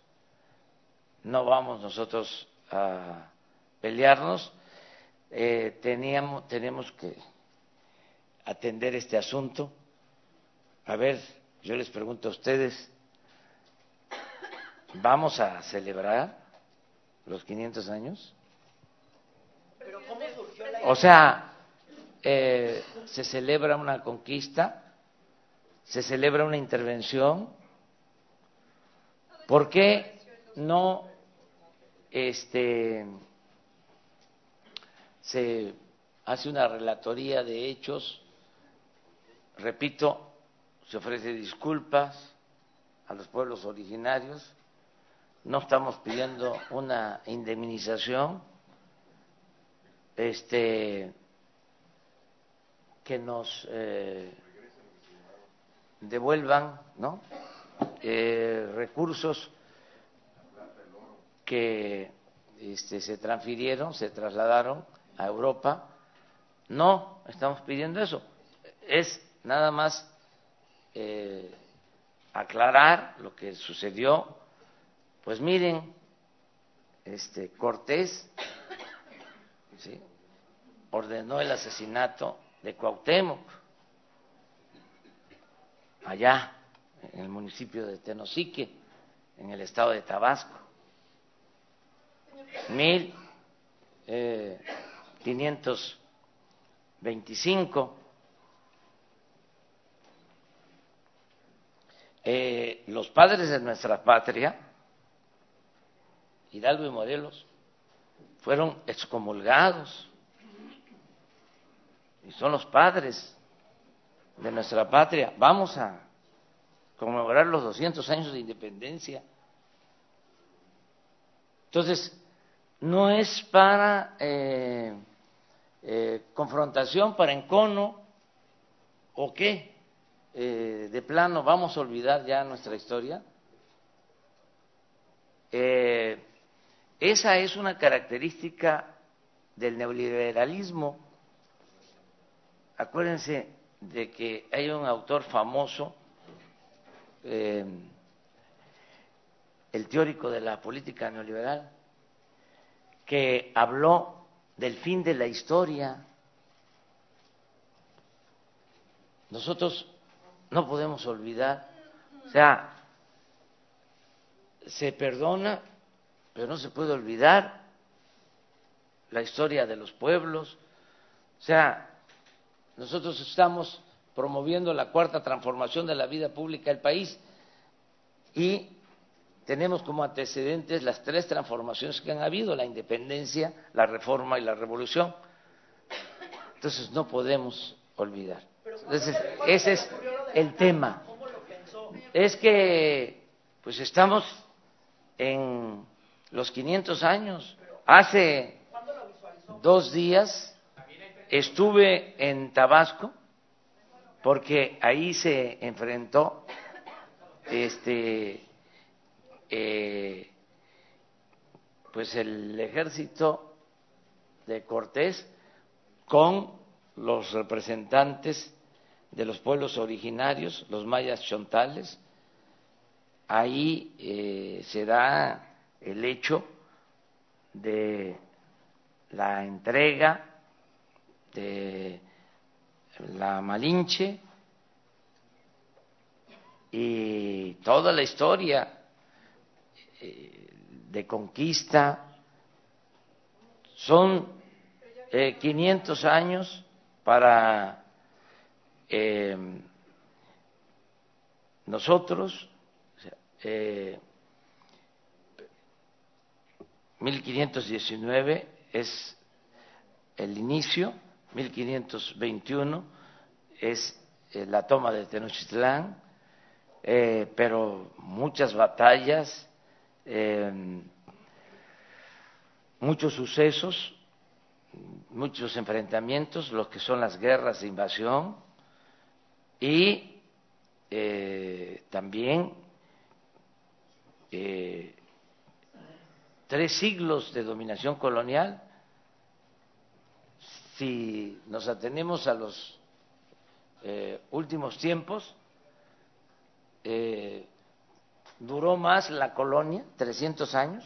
Speaker 1: No vamos nosotros a pelearnos, teníamos, tenemos que atender este asunto. A ver, yo les pregunto a ustedes, ¿vamos a celebrar los 500 años? O sea, eh, se celebra una conquista, se celebra una intervención. ¿Por qué no este, se hace una relatoría de hechos repito, se ofrece disculpas a los pueblos originarios, no estamos pidiendo una indemnización, este, que nos eh, devuelvan ¿no? Eh, recursos que este, se transfirieron, se trasladaron a Europa. No estamos pidiendo eso. Es nada más eh, aclarar lo que sucedió. Pues miren, este Cortés ordenó el asesinato de Cuauhtémoc allá en el municipio de Tenosique, en el estado de Tabasco. Mil eh, quinientos veinticinco Eh, los padres de nuestra patria, Hidalgo y Morelos, fueron excomulgados y son los padres de nuestra patria. Vamos a conmemorar los 200 años de independencia. Entonces, no es para eh, eh, confrontación, para encono, o qué, eh, de plano vamos a olvidar ya nuestra historia. Eh, esa es una característica del neoliberalismo. Acuérdense de que hay un autor famoso, eh, el teórico de la política neoliberal, que habló del fin de la historia. Nosotros no podemos olvidar. O sea, se perdona, pero no se puede olvidar la historia de los pueblos. O sea, nosotros estamos promoviendo la cuarta transformación de la vida pública del país y tenemos como antecedentes las tres transformaciones que han habido, la independencia, la reforma y la revolución. Entonces no podemos olvidar. Entonces, ese es el tema. Es que, pues estamos en los 500 años. Hace dos días estuve en Tabasco porque ahí se enfrentó este eh, pues el ejército de Cortés con los representantes de los pueblos originarios, los mayas chontales. Ahí eh, se da el hecho de la entrega de la Malinche y toda la historia eh, de conquista. Son 500 eh, años para eh, nosotros, eh, 1519 es el inicio 1521 es eh, la toma de Tenochtitlán, eh, pero muchas batallas, muchos sucesos, muchos enfrentamientos, lo que son las guerras de invasión y eh, también tres siglos de dominación colonial. Si nos atenemos a los eh, últimos tiempos, eh, duró más la colonia, 300 años,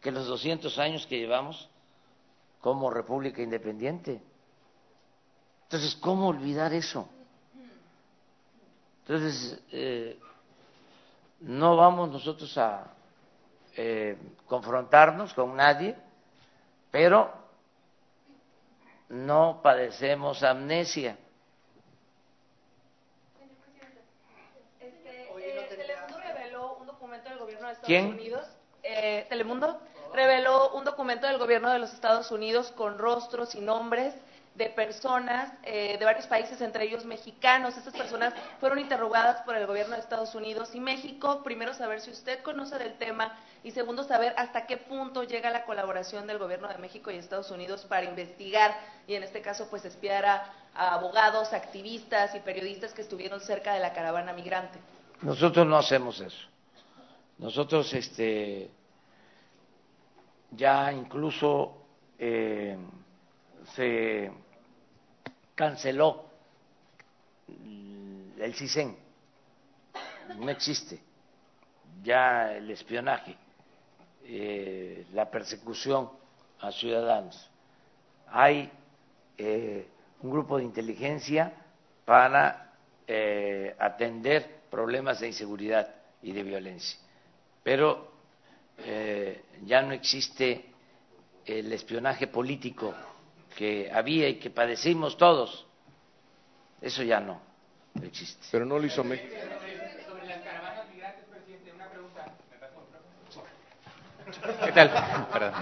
Speaker 1: que los 200 años que llevamos como República Independiente. Entonces, ¿cómo olvidar eso? Entonces, eh, no vamos nosotros a confrontarnos con nadie, pero no padecemos amnesia.
Speaker 3: ¿Quién? Unidos, eh, Telemundo, reveló un documento del gobierno de los Estados Unidos con rostros y nombres de personas eh, de varios países, entre ellos mexicanos. Estas personas fueron interrogadas por el gobierno de Estados Unidos y México. Primero, saber si usted conoce del tema y segundo, saber hasta qué punto llega la colaboración del gobierno de México y Estados Unidos para investigar y, en este caso, pues espiar a abogados, activistas y periodistas que estuvieron cerca de la caravana migrante.
Speaker 1: Nosotros no hacemos eso. Nosotros este, ya incluso eh, se canceló el CISEN, no existe. Ya el espionaje, eh, la persecución a ciudadanos. Hay eh, un grupo de inteligencia para atender problemas de inseguridad y de violencia. Pero eh, ya no existe el espionaje político que había y que padecimos todos. Eso ya no existe.
Speaker 7: Pero no lo hizo México.
Speaker 8: ¿Qué tal? Perdón.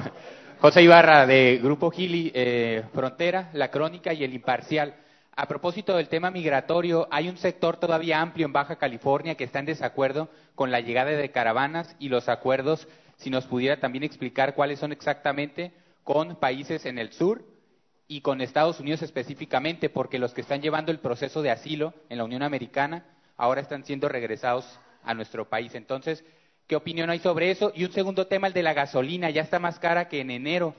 Speaker 8: José Ibarra, de Grupo Gili, eh, Frontera, La Crónica y El Imparcial. A propósito del tema migratorio, hay un sector todavía amplio en Baja California que está en desacuerdo con la llegada de caravanas y los acuerdos, si nos pudiera también explicar cuáles son exactamente con países en el sur y con Estados Unidos específicamente, porque los que están llevando el proceso de asilo en la Unión Americana ahora están siendo regresados a nuestro país. Entonces, ¿qué opinión hay sobre eso? Y un segundo tema, el de la gasolina, ya está más cara que en enero.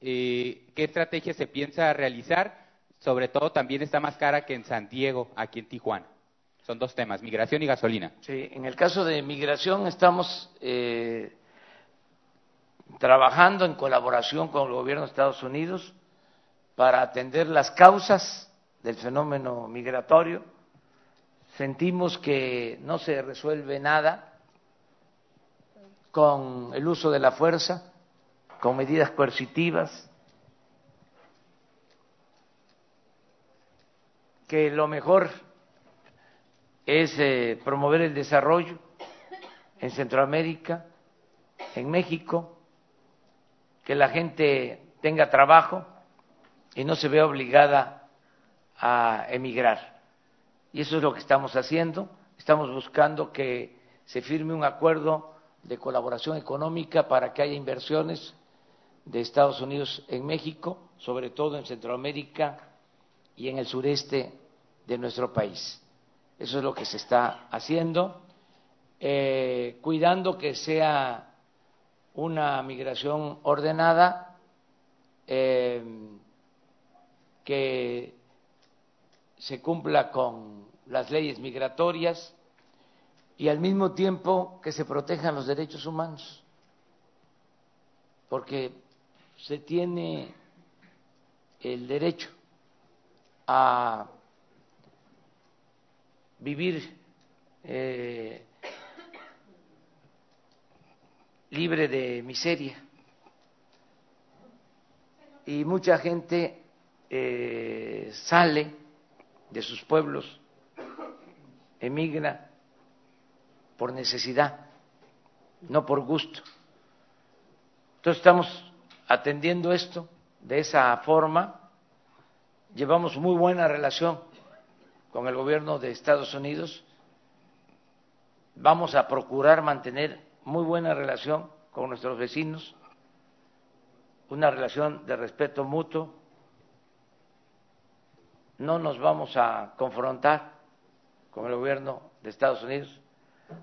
Speaker 8: Eh, ¿Qué estrategia se piensa realizar? sobre todo también está más cara que en San Diego, aquí en Tijuana. Son dos temas, migración y gasolina.
Speaker 1: Sí, en el caso de migración estamos eh, trabajando en colaboración con el gobierno de Estados Unidos para atender las causas del fenómeno migratorio. Sentimos que no se resuelve nada con el uso de la fuerza, con medidas coercitivas, que lo mejor es eh, promover el desarrollo en Centroamérica, en México, que la gente tenga trabajo y no se vea obligada a emigrar. Y eso es lo que estamos haciendo. Estamos buscando que se firme un acuerdo de colaboración económica para que haya inversiones de Estados Unidos en México, sobre todo en Centroamérica y en el sureste de nuestro país. Eso es lo que se está haciendo, eh, cuidando que sea una migración ordenada, eh, que se cumpla con las leyes migratorias y al mismo tiempo que se protejan los derechos humanos, porque se tiene el derecho a vivir eh, libre de miseria. Y mucha gente eh, sale de sus pueblos, emigra por necesidad, no por gusto. Entonces estamos atendiendo esto de esa forma, llevamos muy buena relación con el gobierno de Estados Unidos. Vamos a procurar mantener muy buena relación con nuestros vecinos, una relación de respeto mutuo. No nos vamos a confrontar con el gobierno de Estados Unidos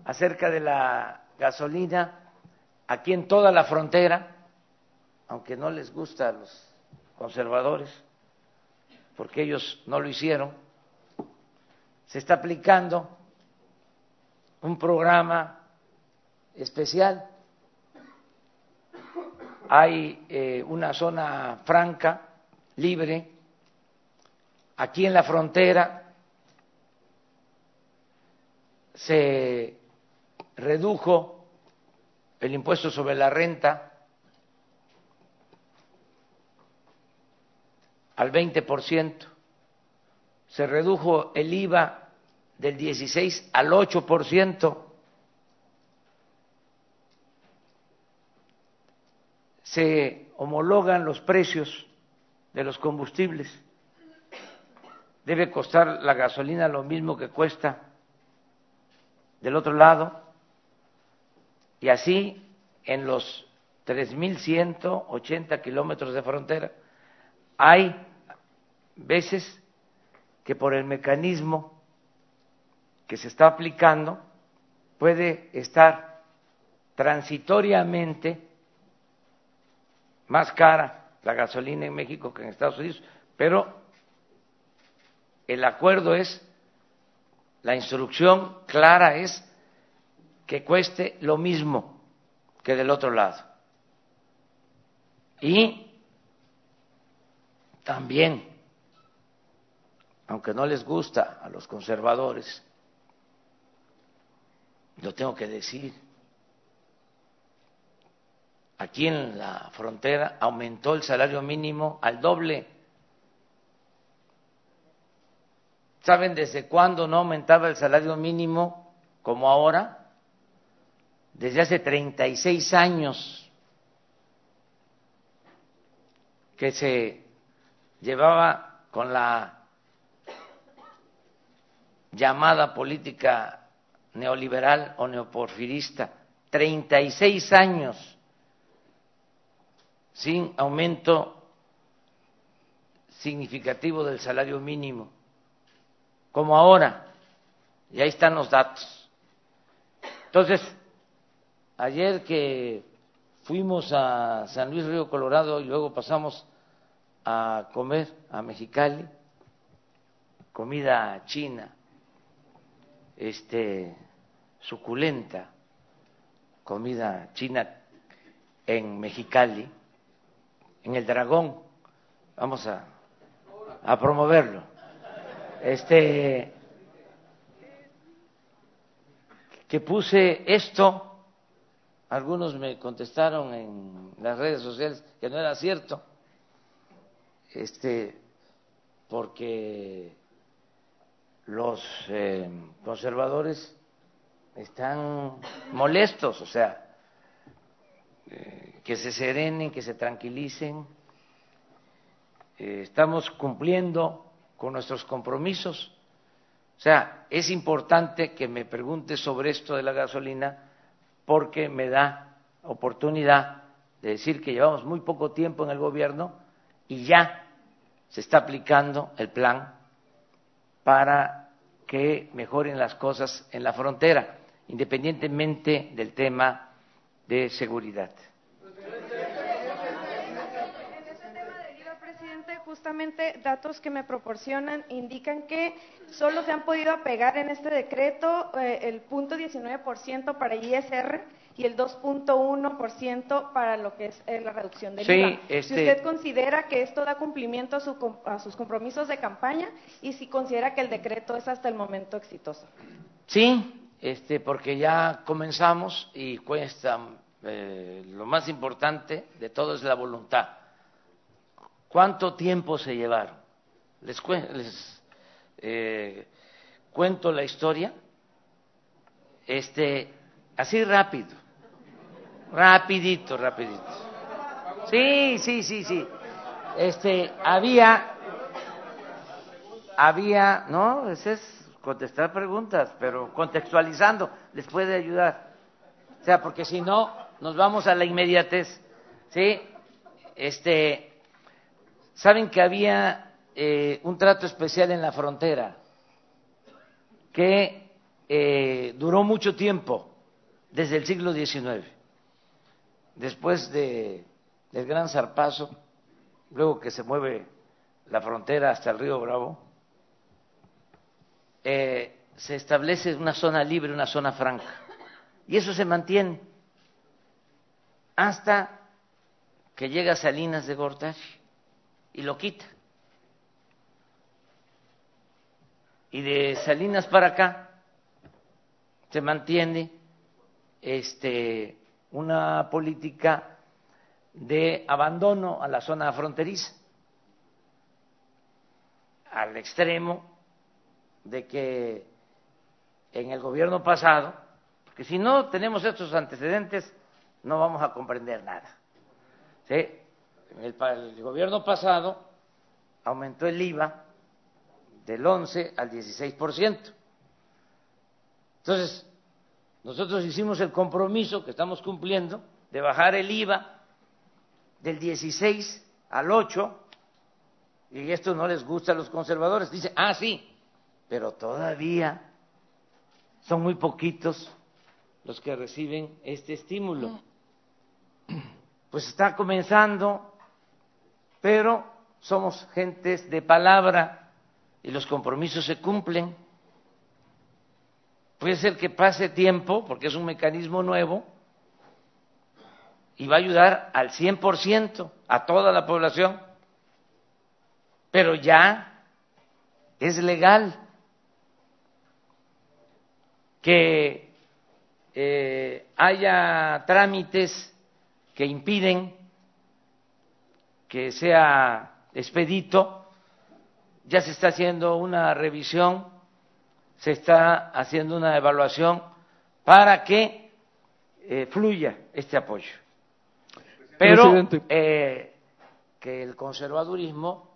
Speaker 1: acerca de la gasolina aquí en toda la frontera, aunque no les gusta a los conservadores, porque ellos no lo hicieron, se está aplicando un programa especial. Hay eh, una zona franca, libre, aquí en la frontera se redujo el impuesto sobre la renta al 20%, se redujo el IVA del 16 al 8%, se homologan los precios de los combustibles. Debe costar la gasolina lo mismo que cuesta del otro lado, y así en los 3.180 kilómetros de frontera hay veces que por el mecanismo que se está aplicando puede estar transitoriamente más cara la gasolina en México que en Estados Unidos, pero el acuerdo es, la instrucción clara es que cueste lo mismo que del otro lado. Y también aunque no les gusta a los conservadores, lo tengo que decir, aquí en la frontera aumentó el salario mínimo al doble. ¿Saben desde cuándo no aumentaba el salario mínimo como ahora? Desde hace 36 años que se llevaba con la llamada política neoliberal o neoporfirista, 36 años sin aumento significativo del salario mínimo, como ahora, y ahí están los datos. Entonces, ayer que fuimos a San Luis Río Colorado y luego pasamos a comer a Mexicali, comida china, este, suculenta comida china en Mexicali, en el Dragón, vamos a, a promoverlo. Este, que puse esto, algunos me contestaron en las redes sociales que no era cierto, este, porque los eh, conservadores están molestos, o sea, eh, que se serenen, que se tranquilicen. Eh, estamos cumpliendo con nuestros compromisos. O sea, es importante que me pregunte sobre esto de la gasolina porque me da oportunidad de decir que llevamos muy poco tiempo en el gobierno y ya se está aplicando el plan para que mejoren las cosas en la frontera, independientemente del tema de seguridad.
Speaker 7: Justamente datos que me proporcionan indican que solo se han podido apegar en este decreto eh, el punto 19% para ISR y el 2.1% para lo que es eh, la reducción del IVA. Si este usted considera que esto da cumplimiento a, a, sus compromisos de campaña y si considera que el decreto es hasta el momento exitoso.
Speaker 1: Sí, este, porque ya comenzamos y cuesta, eh, lo más importante de todo es la voluntad ¿Cuánto tiempo se llevaron? Les, eh, cuento la historia, este, así rápido, rapidito, rapidito. Sí, sí, sí, sí. Este, había había, no, ese es contestar preguntas, pero contextualizando les puede ayudar. O sea, porque si no, nos vamos a la inmediatez. ¿Sí? Este, saben que había eh, un trato especial en la frontera que eh, duró mucho tiempo, desde el siglo XIX, después de, del gran zarpazo, luego que se mueve la frontera hasta el río Bravo, eh, se establece una zona libre, una zona franca, y eso se mantiene hasta que llega Salinas de Gortari y lo quita. Y de Salinas para acá se mantiene este, una política de abandono a la zona fronteriza, al extremo de que en el gobierno pasado, porque si no tenemos estos antecedentes, no vamos a comprender nada. ¿Sí? El, el gobierno pasado aumentó el IVA del 11 al 16%. Entonces, nosotros hicimos el compromiso que estamos cumpliendo de bajar el IVA del 16 al 8, y esto no les gusta a los conservadores. Dicen, ah, sí, pero todavía son muy poquitos los que reciben este estímulo. Pues está comenzando, pero somos gentes de palabra y los compromisos se cumplen. Puede ser que pase tiempo, porque es un mecanismo nuevo, y va a ayudar al 100% a toda la población, pero ya es legal que eh, haya trámites que impiden que sea expedito, ya se está haciendo una revisión, se está haciendo una evaluación para que eh, fluya este apoyo. Pero eh, que el conservadurismo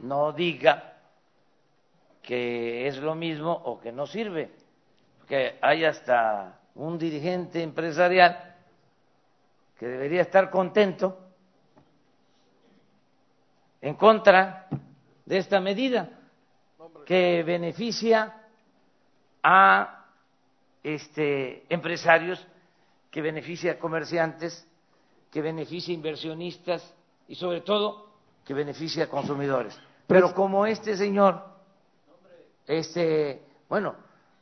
Speaker 1: no diga que es lo mismo o que no sirve que hay hasta un dirigente empresarial que debería estar contento en contra de esta medida que beneficia a este, empresarios, que beneficia a comerciantes, que beneficia a inversionistas y sobre todo que beneficia a consumidores. Pero como este señor, este, bueno,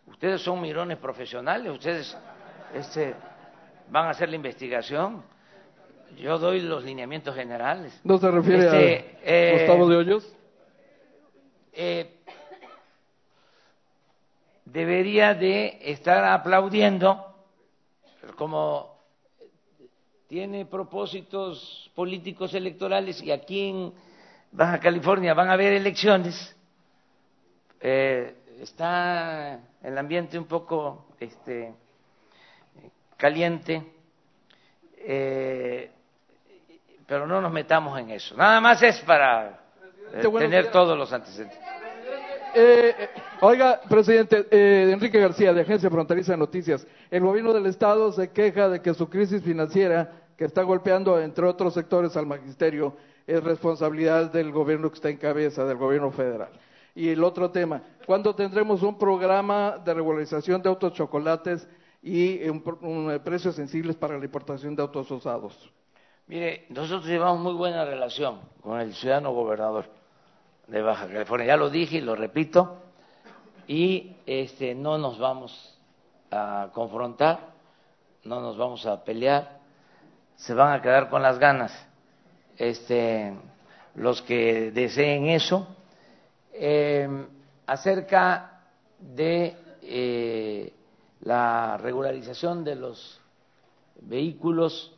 Speaker 1: Ustedes son mirones profesionales, ustedes este, van a hacer la investigación. Yo doy los lineamientos generales.
Speaker 9: ¿No se refiere a este, eh, Gustavo de Hoyos?
Speaker 1: Eh, debería de estar aplaudiendo, como tiene propósitos políticos electorales y aquí en Baja California van a haber elecciones, eh, está el ambiente un poco este, caliente, eh, pero no nos metamos en eso. Nada más es para eh, tener todos los antecedentes.
Speaker 9: Eh, oiga, presidente Enrique García, de Agencia Fronteriza de Noticias, el gobierno del Estado se queja de que su crisis financiera, que está golpeando, entre otros sectores, al magisterio, es responsabilidad del gobierno que está en cabeza, del gobierno federal. Y el otro tema, ¿cuándo tendremos un programa de regularización de autos chocolates y un, precios sensibles para la importación de autos usados?
Speaker 1: Mire, nosotros llevamos muy buena relación con el ciudadano gobernador de Baja California. Ya lo dije y lo repito, y este, no nos vamos a confrontar, no nos vamos a pelear, se van a quedar con las ganas. Este, los que deseen eso, eh, acerca de eh, la regularización de los vehículos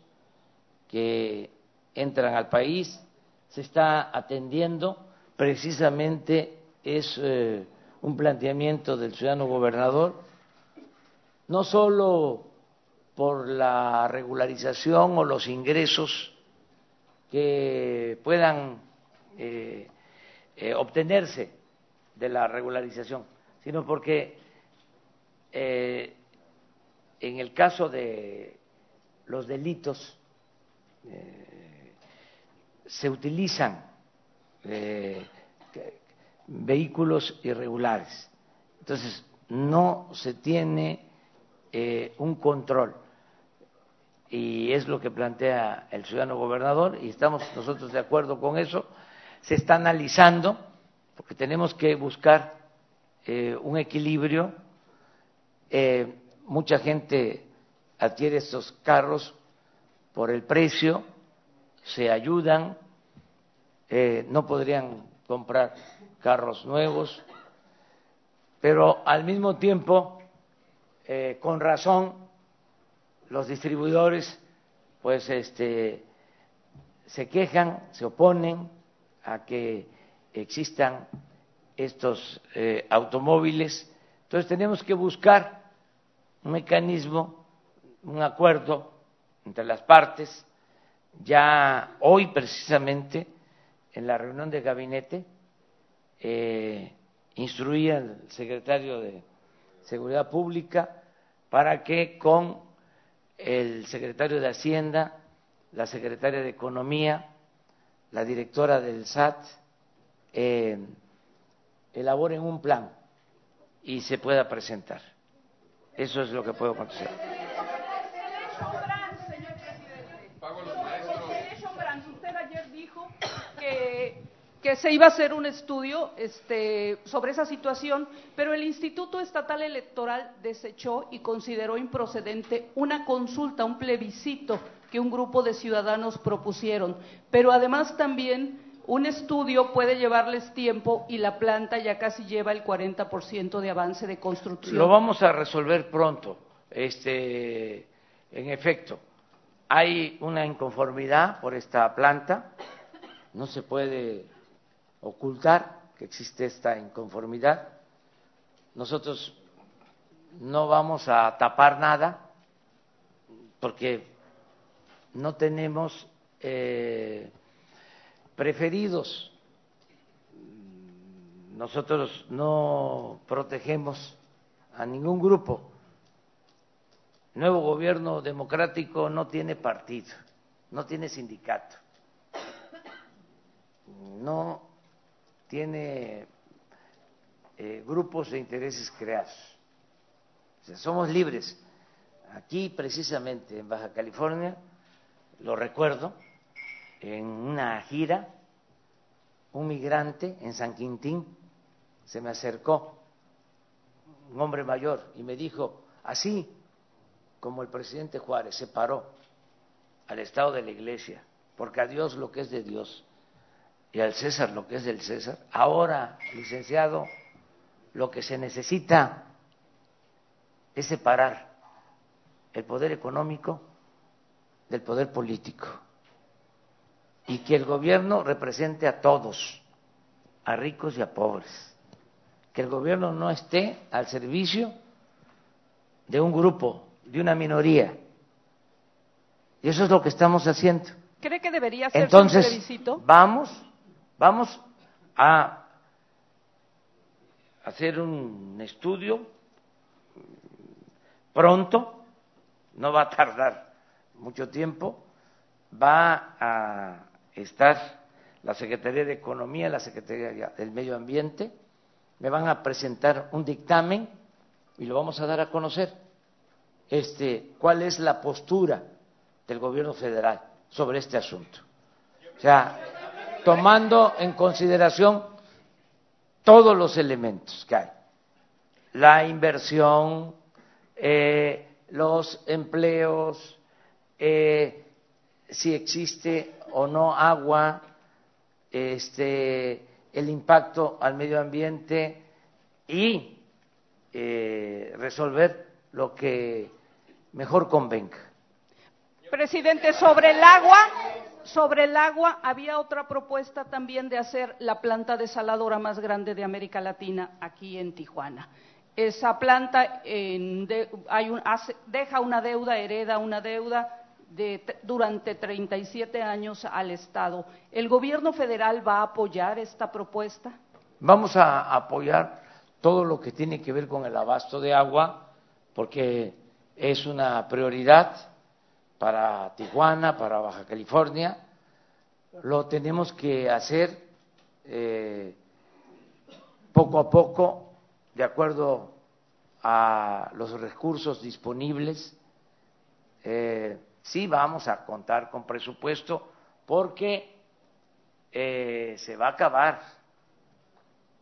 Speaker 1: que entran al país, se está atendiendo, precisamente es eh, un planteamiento del ciudadano gobernador, no solo por la regularización o los ingresos que puedan eh, obtenerse de la regularización, sino porque eh, en el caso de los delitos eh, se utilizan eh, vehículos irregulares. Entonces, no se tiene un control y es lo que plantea el ciudadano gobernador y estamos nosotros de acuerdo con eso. Se está analizando porque tenemos que buscar un equilibrio eh, mucha gente adquiere estos carros por el precio, se ayudan, eh, no podrían comprar carros nuevos, pero al mismo tiempo, eh, con razón, los distribuidores pues este, se quejan, se oponen a que existan estos automóviles. Entonces tenemos que buscar un mecanismo, un acuerdo entre las partes. Ya hoy precisamente en la reunión de gabinete eh, instruía al secretario de Seguridad Pública para que con el secretario de Hacienda, la secretaria de Economía, la directora del SAT, eh, elaboren un plan y se pueda presentar. Eso es lo que puedo contestar.
Speaker 10: Usted ayer dijo que, se iba a hacer un estudio este, sobre esa situación, pero el Instituto Estatal Electoral desechó y consideró improcedente una consulta, un plebiscito que un grupo de ciudadanos propusieron. Pero además también un estudio puede llevarles tiempo y la planta ya casi lleva el 40% de avance de construcción.
Speaker 1: Lo vamos a resolver pronto. Este, en efecto, hay una inconformidad por esta planta, no se puede ocultar que existe esta inconformidad. Nosotros no vamos a tapar nada porque no tenemos eh, preferidos. Nosotros no protegemos a ningún grupo. El nuevo gobierno democrático no tiene partido, no tiene sindicato, no tiene eh, grupos de intereses creados. somos libres. Aquí, precisamente, en Baja California, lo recuerdo, en una gira, un migrante en San Quintín se me acercó, un hombre mayor, y me dijo, así como el presidente Juárez se paró al Estado de la Iglesia, porque a Dios lo que es de Dios y al César lo que es del César, ahora, licenciado, lo que se necesita es separar el poder económico del poder político y que el gobierno represente a todos, a ricos y a pobres. Que el gobierno no esté al servicio de un grupo, de una minoría. Y eso es lo que estamos haciendo.
Speaker 10: ¿Cree que debería ser
Speaker 1: Entonces? Vamos, vamos a hacer un estudio pronto, no va a tardar mucho tiempo, va a estar la Secretaría de Economía, la Secretaría del Medio Ambiente, me van a presentar un dictamen y lo vamos a dar a conocer. Este, ¿Cuál es la postura del Gobierno federal sobre este asunto? O sea, tomando en consideración todos los elementos que hay, la inversión, eh, los empleos, eh, si existe o no agua, este, el impacto al medio ambiente y eh, resolver lo que mejor convenga.
Speaker 10: Presidente, sobre el agua, sobre el agua había otra propuesta también de hacer la planta desaladora más grande de América Latina aquí en Tijuana. Esa planta hay un, deja una deuda, hereda una deuda de, durante 37 años al Estado. ¿El gobierno federal va a apoyar esta propuesta?
Speaker 1: vamos a apoyar todo lo que tiene que ver con el abasto de agua, porque es una prioridad para Tijuana, para Baja California. Lo tenemos que hacer eh, poco a poco, de acuerdo a los recursos disponibles. Eh, sí vamos a contar con presupuesto porque eh, se va a acabar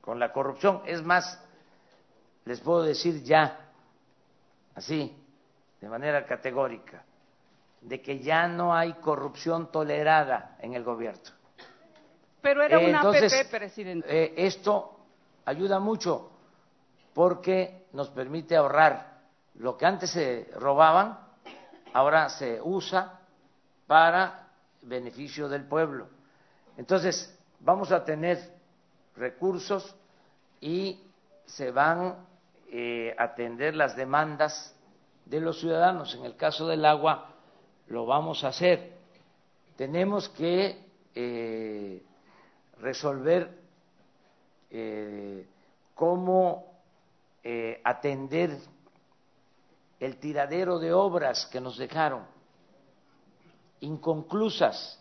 Speaker 1: con la corrupción. Es más, les puedo decir ya, así, de manera categórica, de que ya no hay corrupción tolerada en el gobierno.
Speaker 10: Pero era una
Speaker 1: Entonces,
Speaker 10: APP, presidente.
Speaker 1: eh, esto ayuda mucho porque nos permite ahorrar lo que antes se robaban, ahora se usa para beneficio del pueblo. Entonces, vamos a tener recursos y se van eh, a atender las demandas de los ciudadanos. En el caso del agua, lo vamos a hacer. Tenemos que eh, resolver eh, cómo eh, atender el tiradero de obras que nos dejaron inconclusas,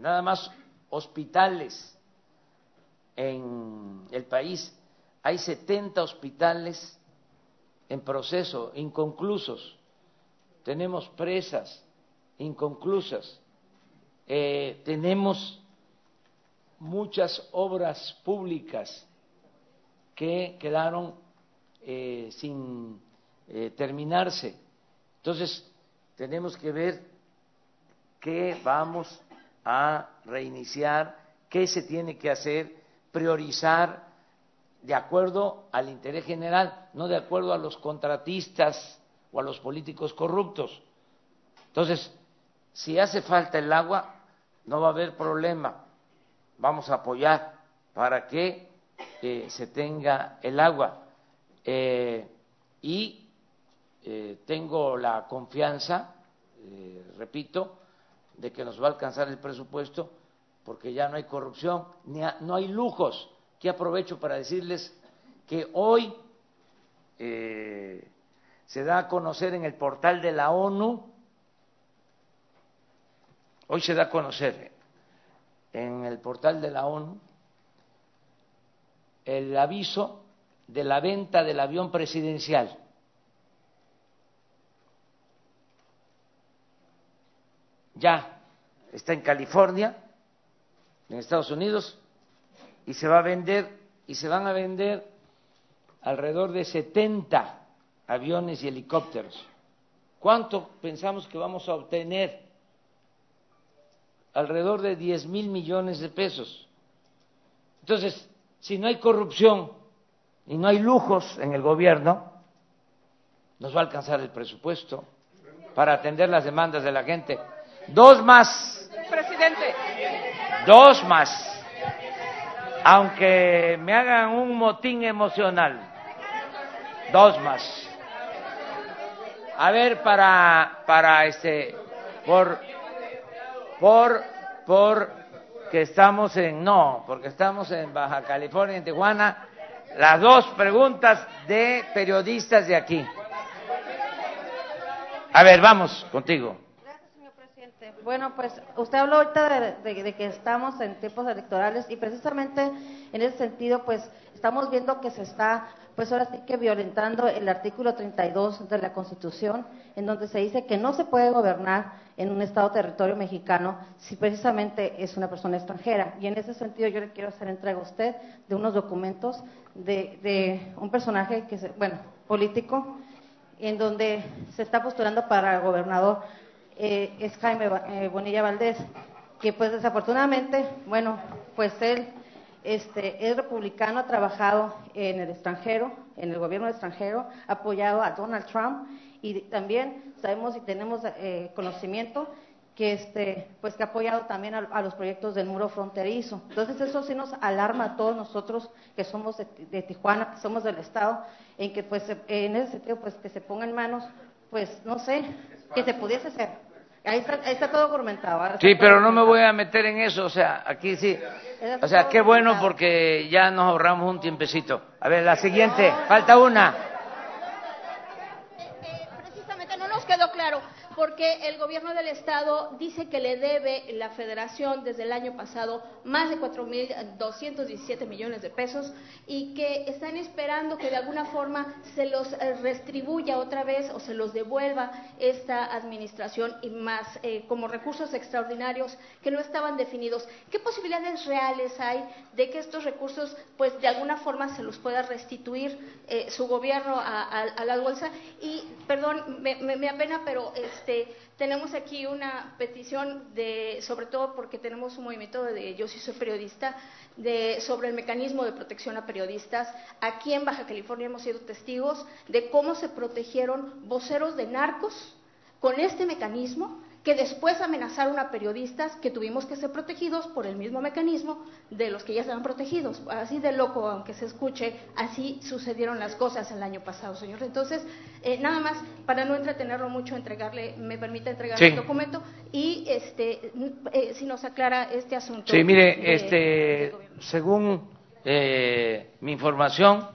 Speaker 1: nada más hospitales en el país. Hay 70 hospitales en proceso, inconclusos. Tenemos presas inconclusas. Eh, tenemos muchas obras públicas que quedaron eh, sin eh, terminarse. Entonces, tenemos que ver qué vamos a reiniciar, qué se tiene que hacer, priorizar de acuerdo al interés general, no de acuerdo a los contratistas o a los políticos corruptos. Entonces, si hace falta el agua, no va a haber problema. Vamos a apoyar para que eh, se tenga el agua. Eh, y eh, tengo la confianza, repito, de que nos va a alcanzar el presupuesto porque ya no hay corrupción, no hay lujos. Que aprovecho para decirles que hoy se da a conocer en el portal de la ONU, hoy se da a conocer en el portal de la ONU el aviso de la venta del avión presidencial. Ya está en California, en Estados Unidos, y se va a vender, y se van a vender alrededor de 70 aviones y helicópteros. ¿Cuánto pensamos que vamos a obtener? Alrededor de 10 mil millones de pesos. Entonces, si no hay corrupción y no hay lujos en el gobierno, nos va a alcanzar el presupuesto para atender las demandas de la gente. Dos más,
Speaker 10: Presidente,
Speaker 1: dos más. Aunque me hagan un motín emocional, dos más. A ver, para, para este, por, por, por que estamos en, no, porque estamos en Baja California, en Tijuana, las dos preguntas de periodistas de aquí. A ver, vamos contigo.
Speaker 11: Bueno, pues usted habló ahorita de, que estamos en tiempos electorales y precisamente en ese sentido, pues estamos viendo que se está, pues ahora sí que violentando el artículo 32 de la Constitución, en donde se dice que no se puede gobernar en un Estado territorio mexicano si precisamente es una persona extranjera. Y en ese sentido yo le quiero hacer entrega a usted de unos documentos de, de un personaje que, se, bueno, político, en donde se está postulando para gobernador eh, es Jaime eh, Bonilla Valdés, que pues desafortunadamente, bueno, pues él este, es republicano, ha trabajado en el extranjero, en el gobierno extranjero, ha apoyado a Donald Trump y también sabemos y tenemos eh, conocimiento que este pues que ha apoyado también a, los proyectos del muro fronterizo. Entonces eso sí nos alarma a todos nosotros que somos de, de Tijuana, que somos del estado, en que pues en ese sentido pues que se ponga en manos, pues no sé, que se pudiese hacer. Ahí está, ahí está todo documentado.
Speaker 1: Sí, pero no me voy a meter en eso, o sea, aquí sí. O sea, qué bueno porque ya nos ahorramos un tiempecito. A ver, la siguiente, falta una.
Speaker 12: precisamente no nos quedó claro, porque el gobierno del Estado dice que le debe la federación desde el año pasado más de 4.217 millones de pesos y que están esperando que de alguna forma se los restribuya otra vez o se los devuelva esta administración y más eh, como recursos extraordinarios que no estaban definidos. ¿Qué posibilidades reales hay de que estos recursos, pues de alguna forma se los pueda restituir eh, su gobierno a, a- a la bolsa? Y, perdón, me, me- me apena, pero este, tenemos aquí una petición de, sobre todo porque tenemos un movimiento de, yo sí soy periodista, de, sobre el mecanismo de protección a periodistas. Aquí en Baja California hemos sido testigos de cómo se protegieron voceros de narcos con este mecanismo que después amenazaron a periodistas que tuvimos que ser protegidos por el mismo mecanismo de los que ya estaban protegidos. Así de loco, aunque se escuche, así sucedieron las cosas el año pasado, señor. Entonces, eh, nada más, para no entretenerlo mucho, entregarle, me permite entregar
Speaker 1: Sí.
Speaker 12: el documento y este, eh, si nos aclara este asunto.
Speaker 1: Sí, mire,
Speaker 12: de-
Speaker 1: este, según eh, mi información,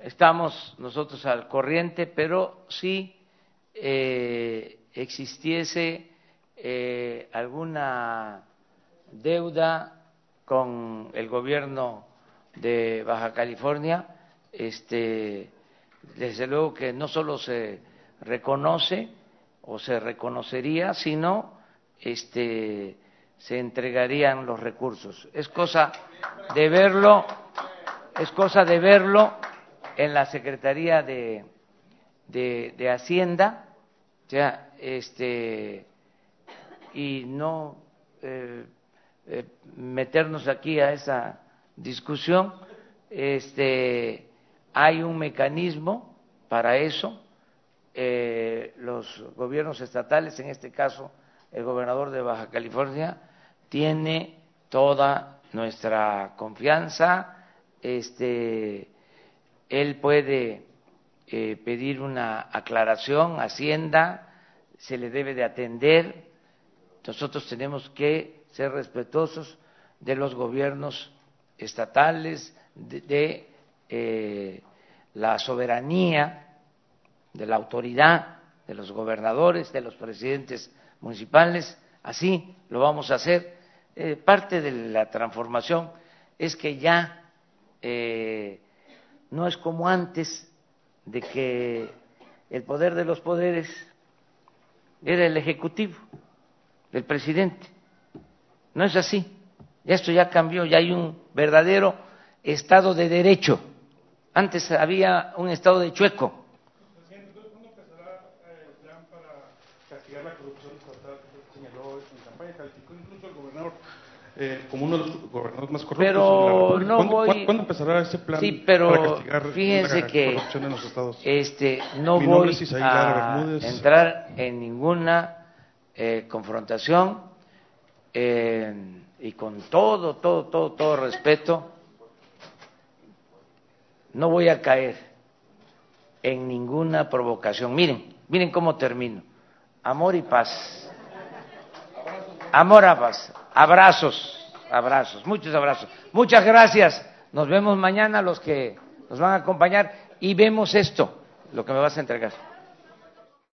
Speaker 1: estamos nosotros al corriente, pero si eh, existiese eh, alguna deuda con el gobierno de Baja California, este, desde luego que no solo se reconoce o se reconocería, sino este, se entregarían los recursos. Es cosa de verlo, es cosa de verlo en la Secretaría de, de, Hacienda, ya, este, y no eh, eh, meternos aquí a esa discusión. Este, hay un mecanismo para eso. Eh, los gobiernos estatales, en este caso el gobernador de Baja California, tiene toda nuestra confianza. Este, él puede eh, pedir una aclaración, Hacienda se le debe de atender. Nosotros tenemos que ser respetuosos de los gobiernos estatales, de, eh, la soberanía, de la autoridad, de los gobernadores, de los presidentes municipales. Así lo vamos a hacer. Eh, parte de la transformación es que ya eh, no es como antes de que el poder de los poderes era el ejecutivo, el presidente. No es así. Ya esto ya cambió, ya hay un verdadero Estado de Derecho. Antes había un Estado de chueco.
Speaker 13: eh, como uno de los gobernadores más corruptos.
Speaker 1: Pero no
Speaker 13: ¿Cuándo,
Speaker 1: voy-
Speaker 13: cuándo- empezará ese plan
Speaker 1: Sí, pero
Speaker 13: para castigar
Speaker 1: fíjense
Speaker 13: la
Speaker 1: que
Speaker 13: corrupción en los estados?
Speaker 1: este no voy a
Speaker 13: Bermúdez.
Speaker 1: entrar en ninguna eh, confrontación eh, y con todo, todo, todo, todo respeto, no voy a caer en ninguna provocación. Miren, miren cómo termino. Amor y paz. Amor a paz. Abrazos, abrazos, muchos abrazos. Muchas gracias. Nos vemos mañana los que nos van a acompañar y vemos esto, lo que me vas a entregar.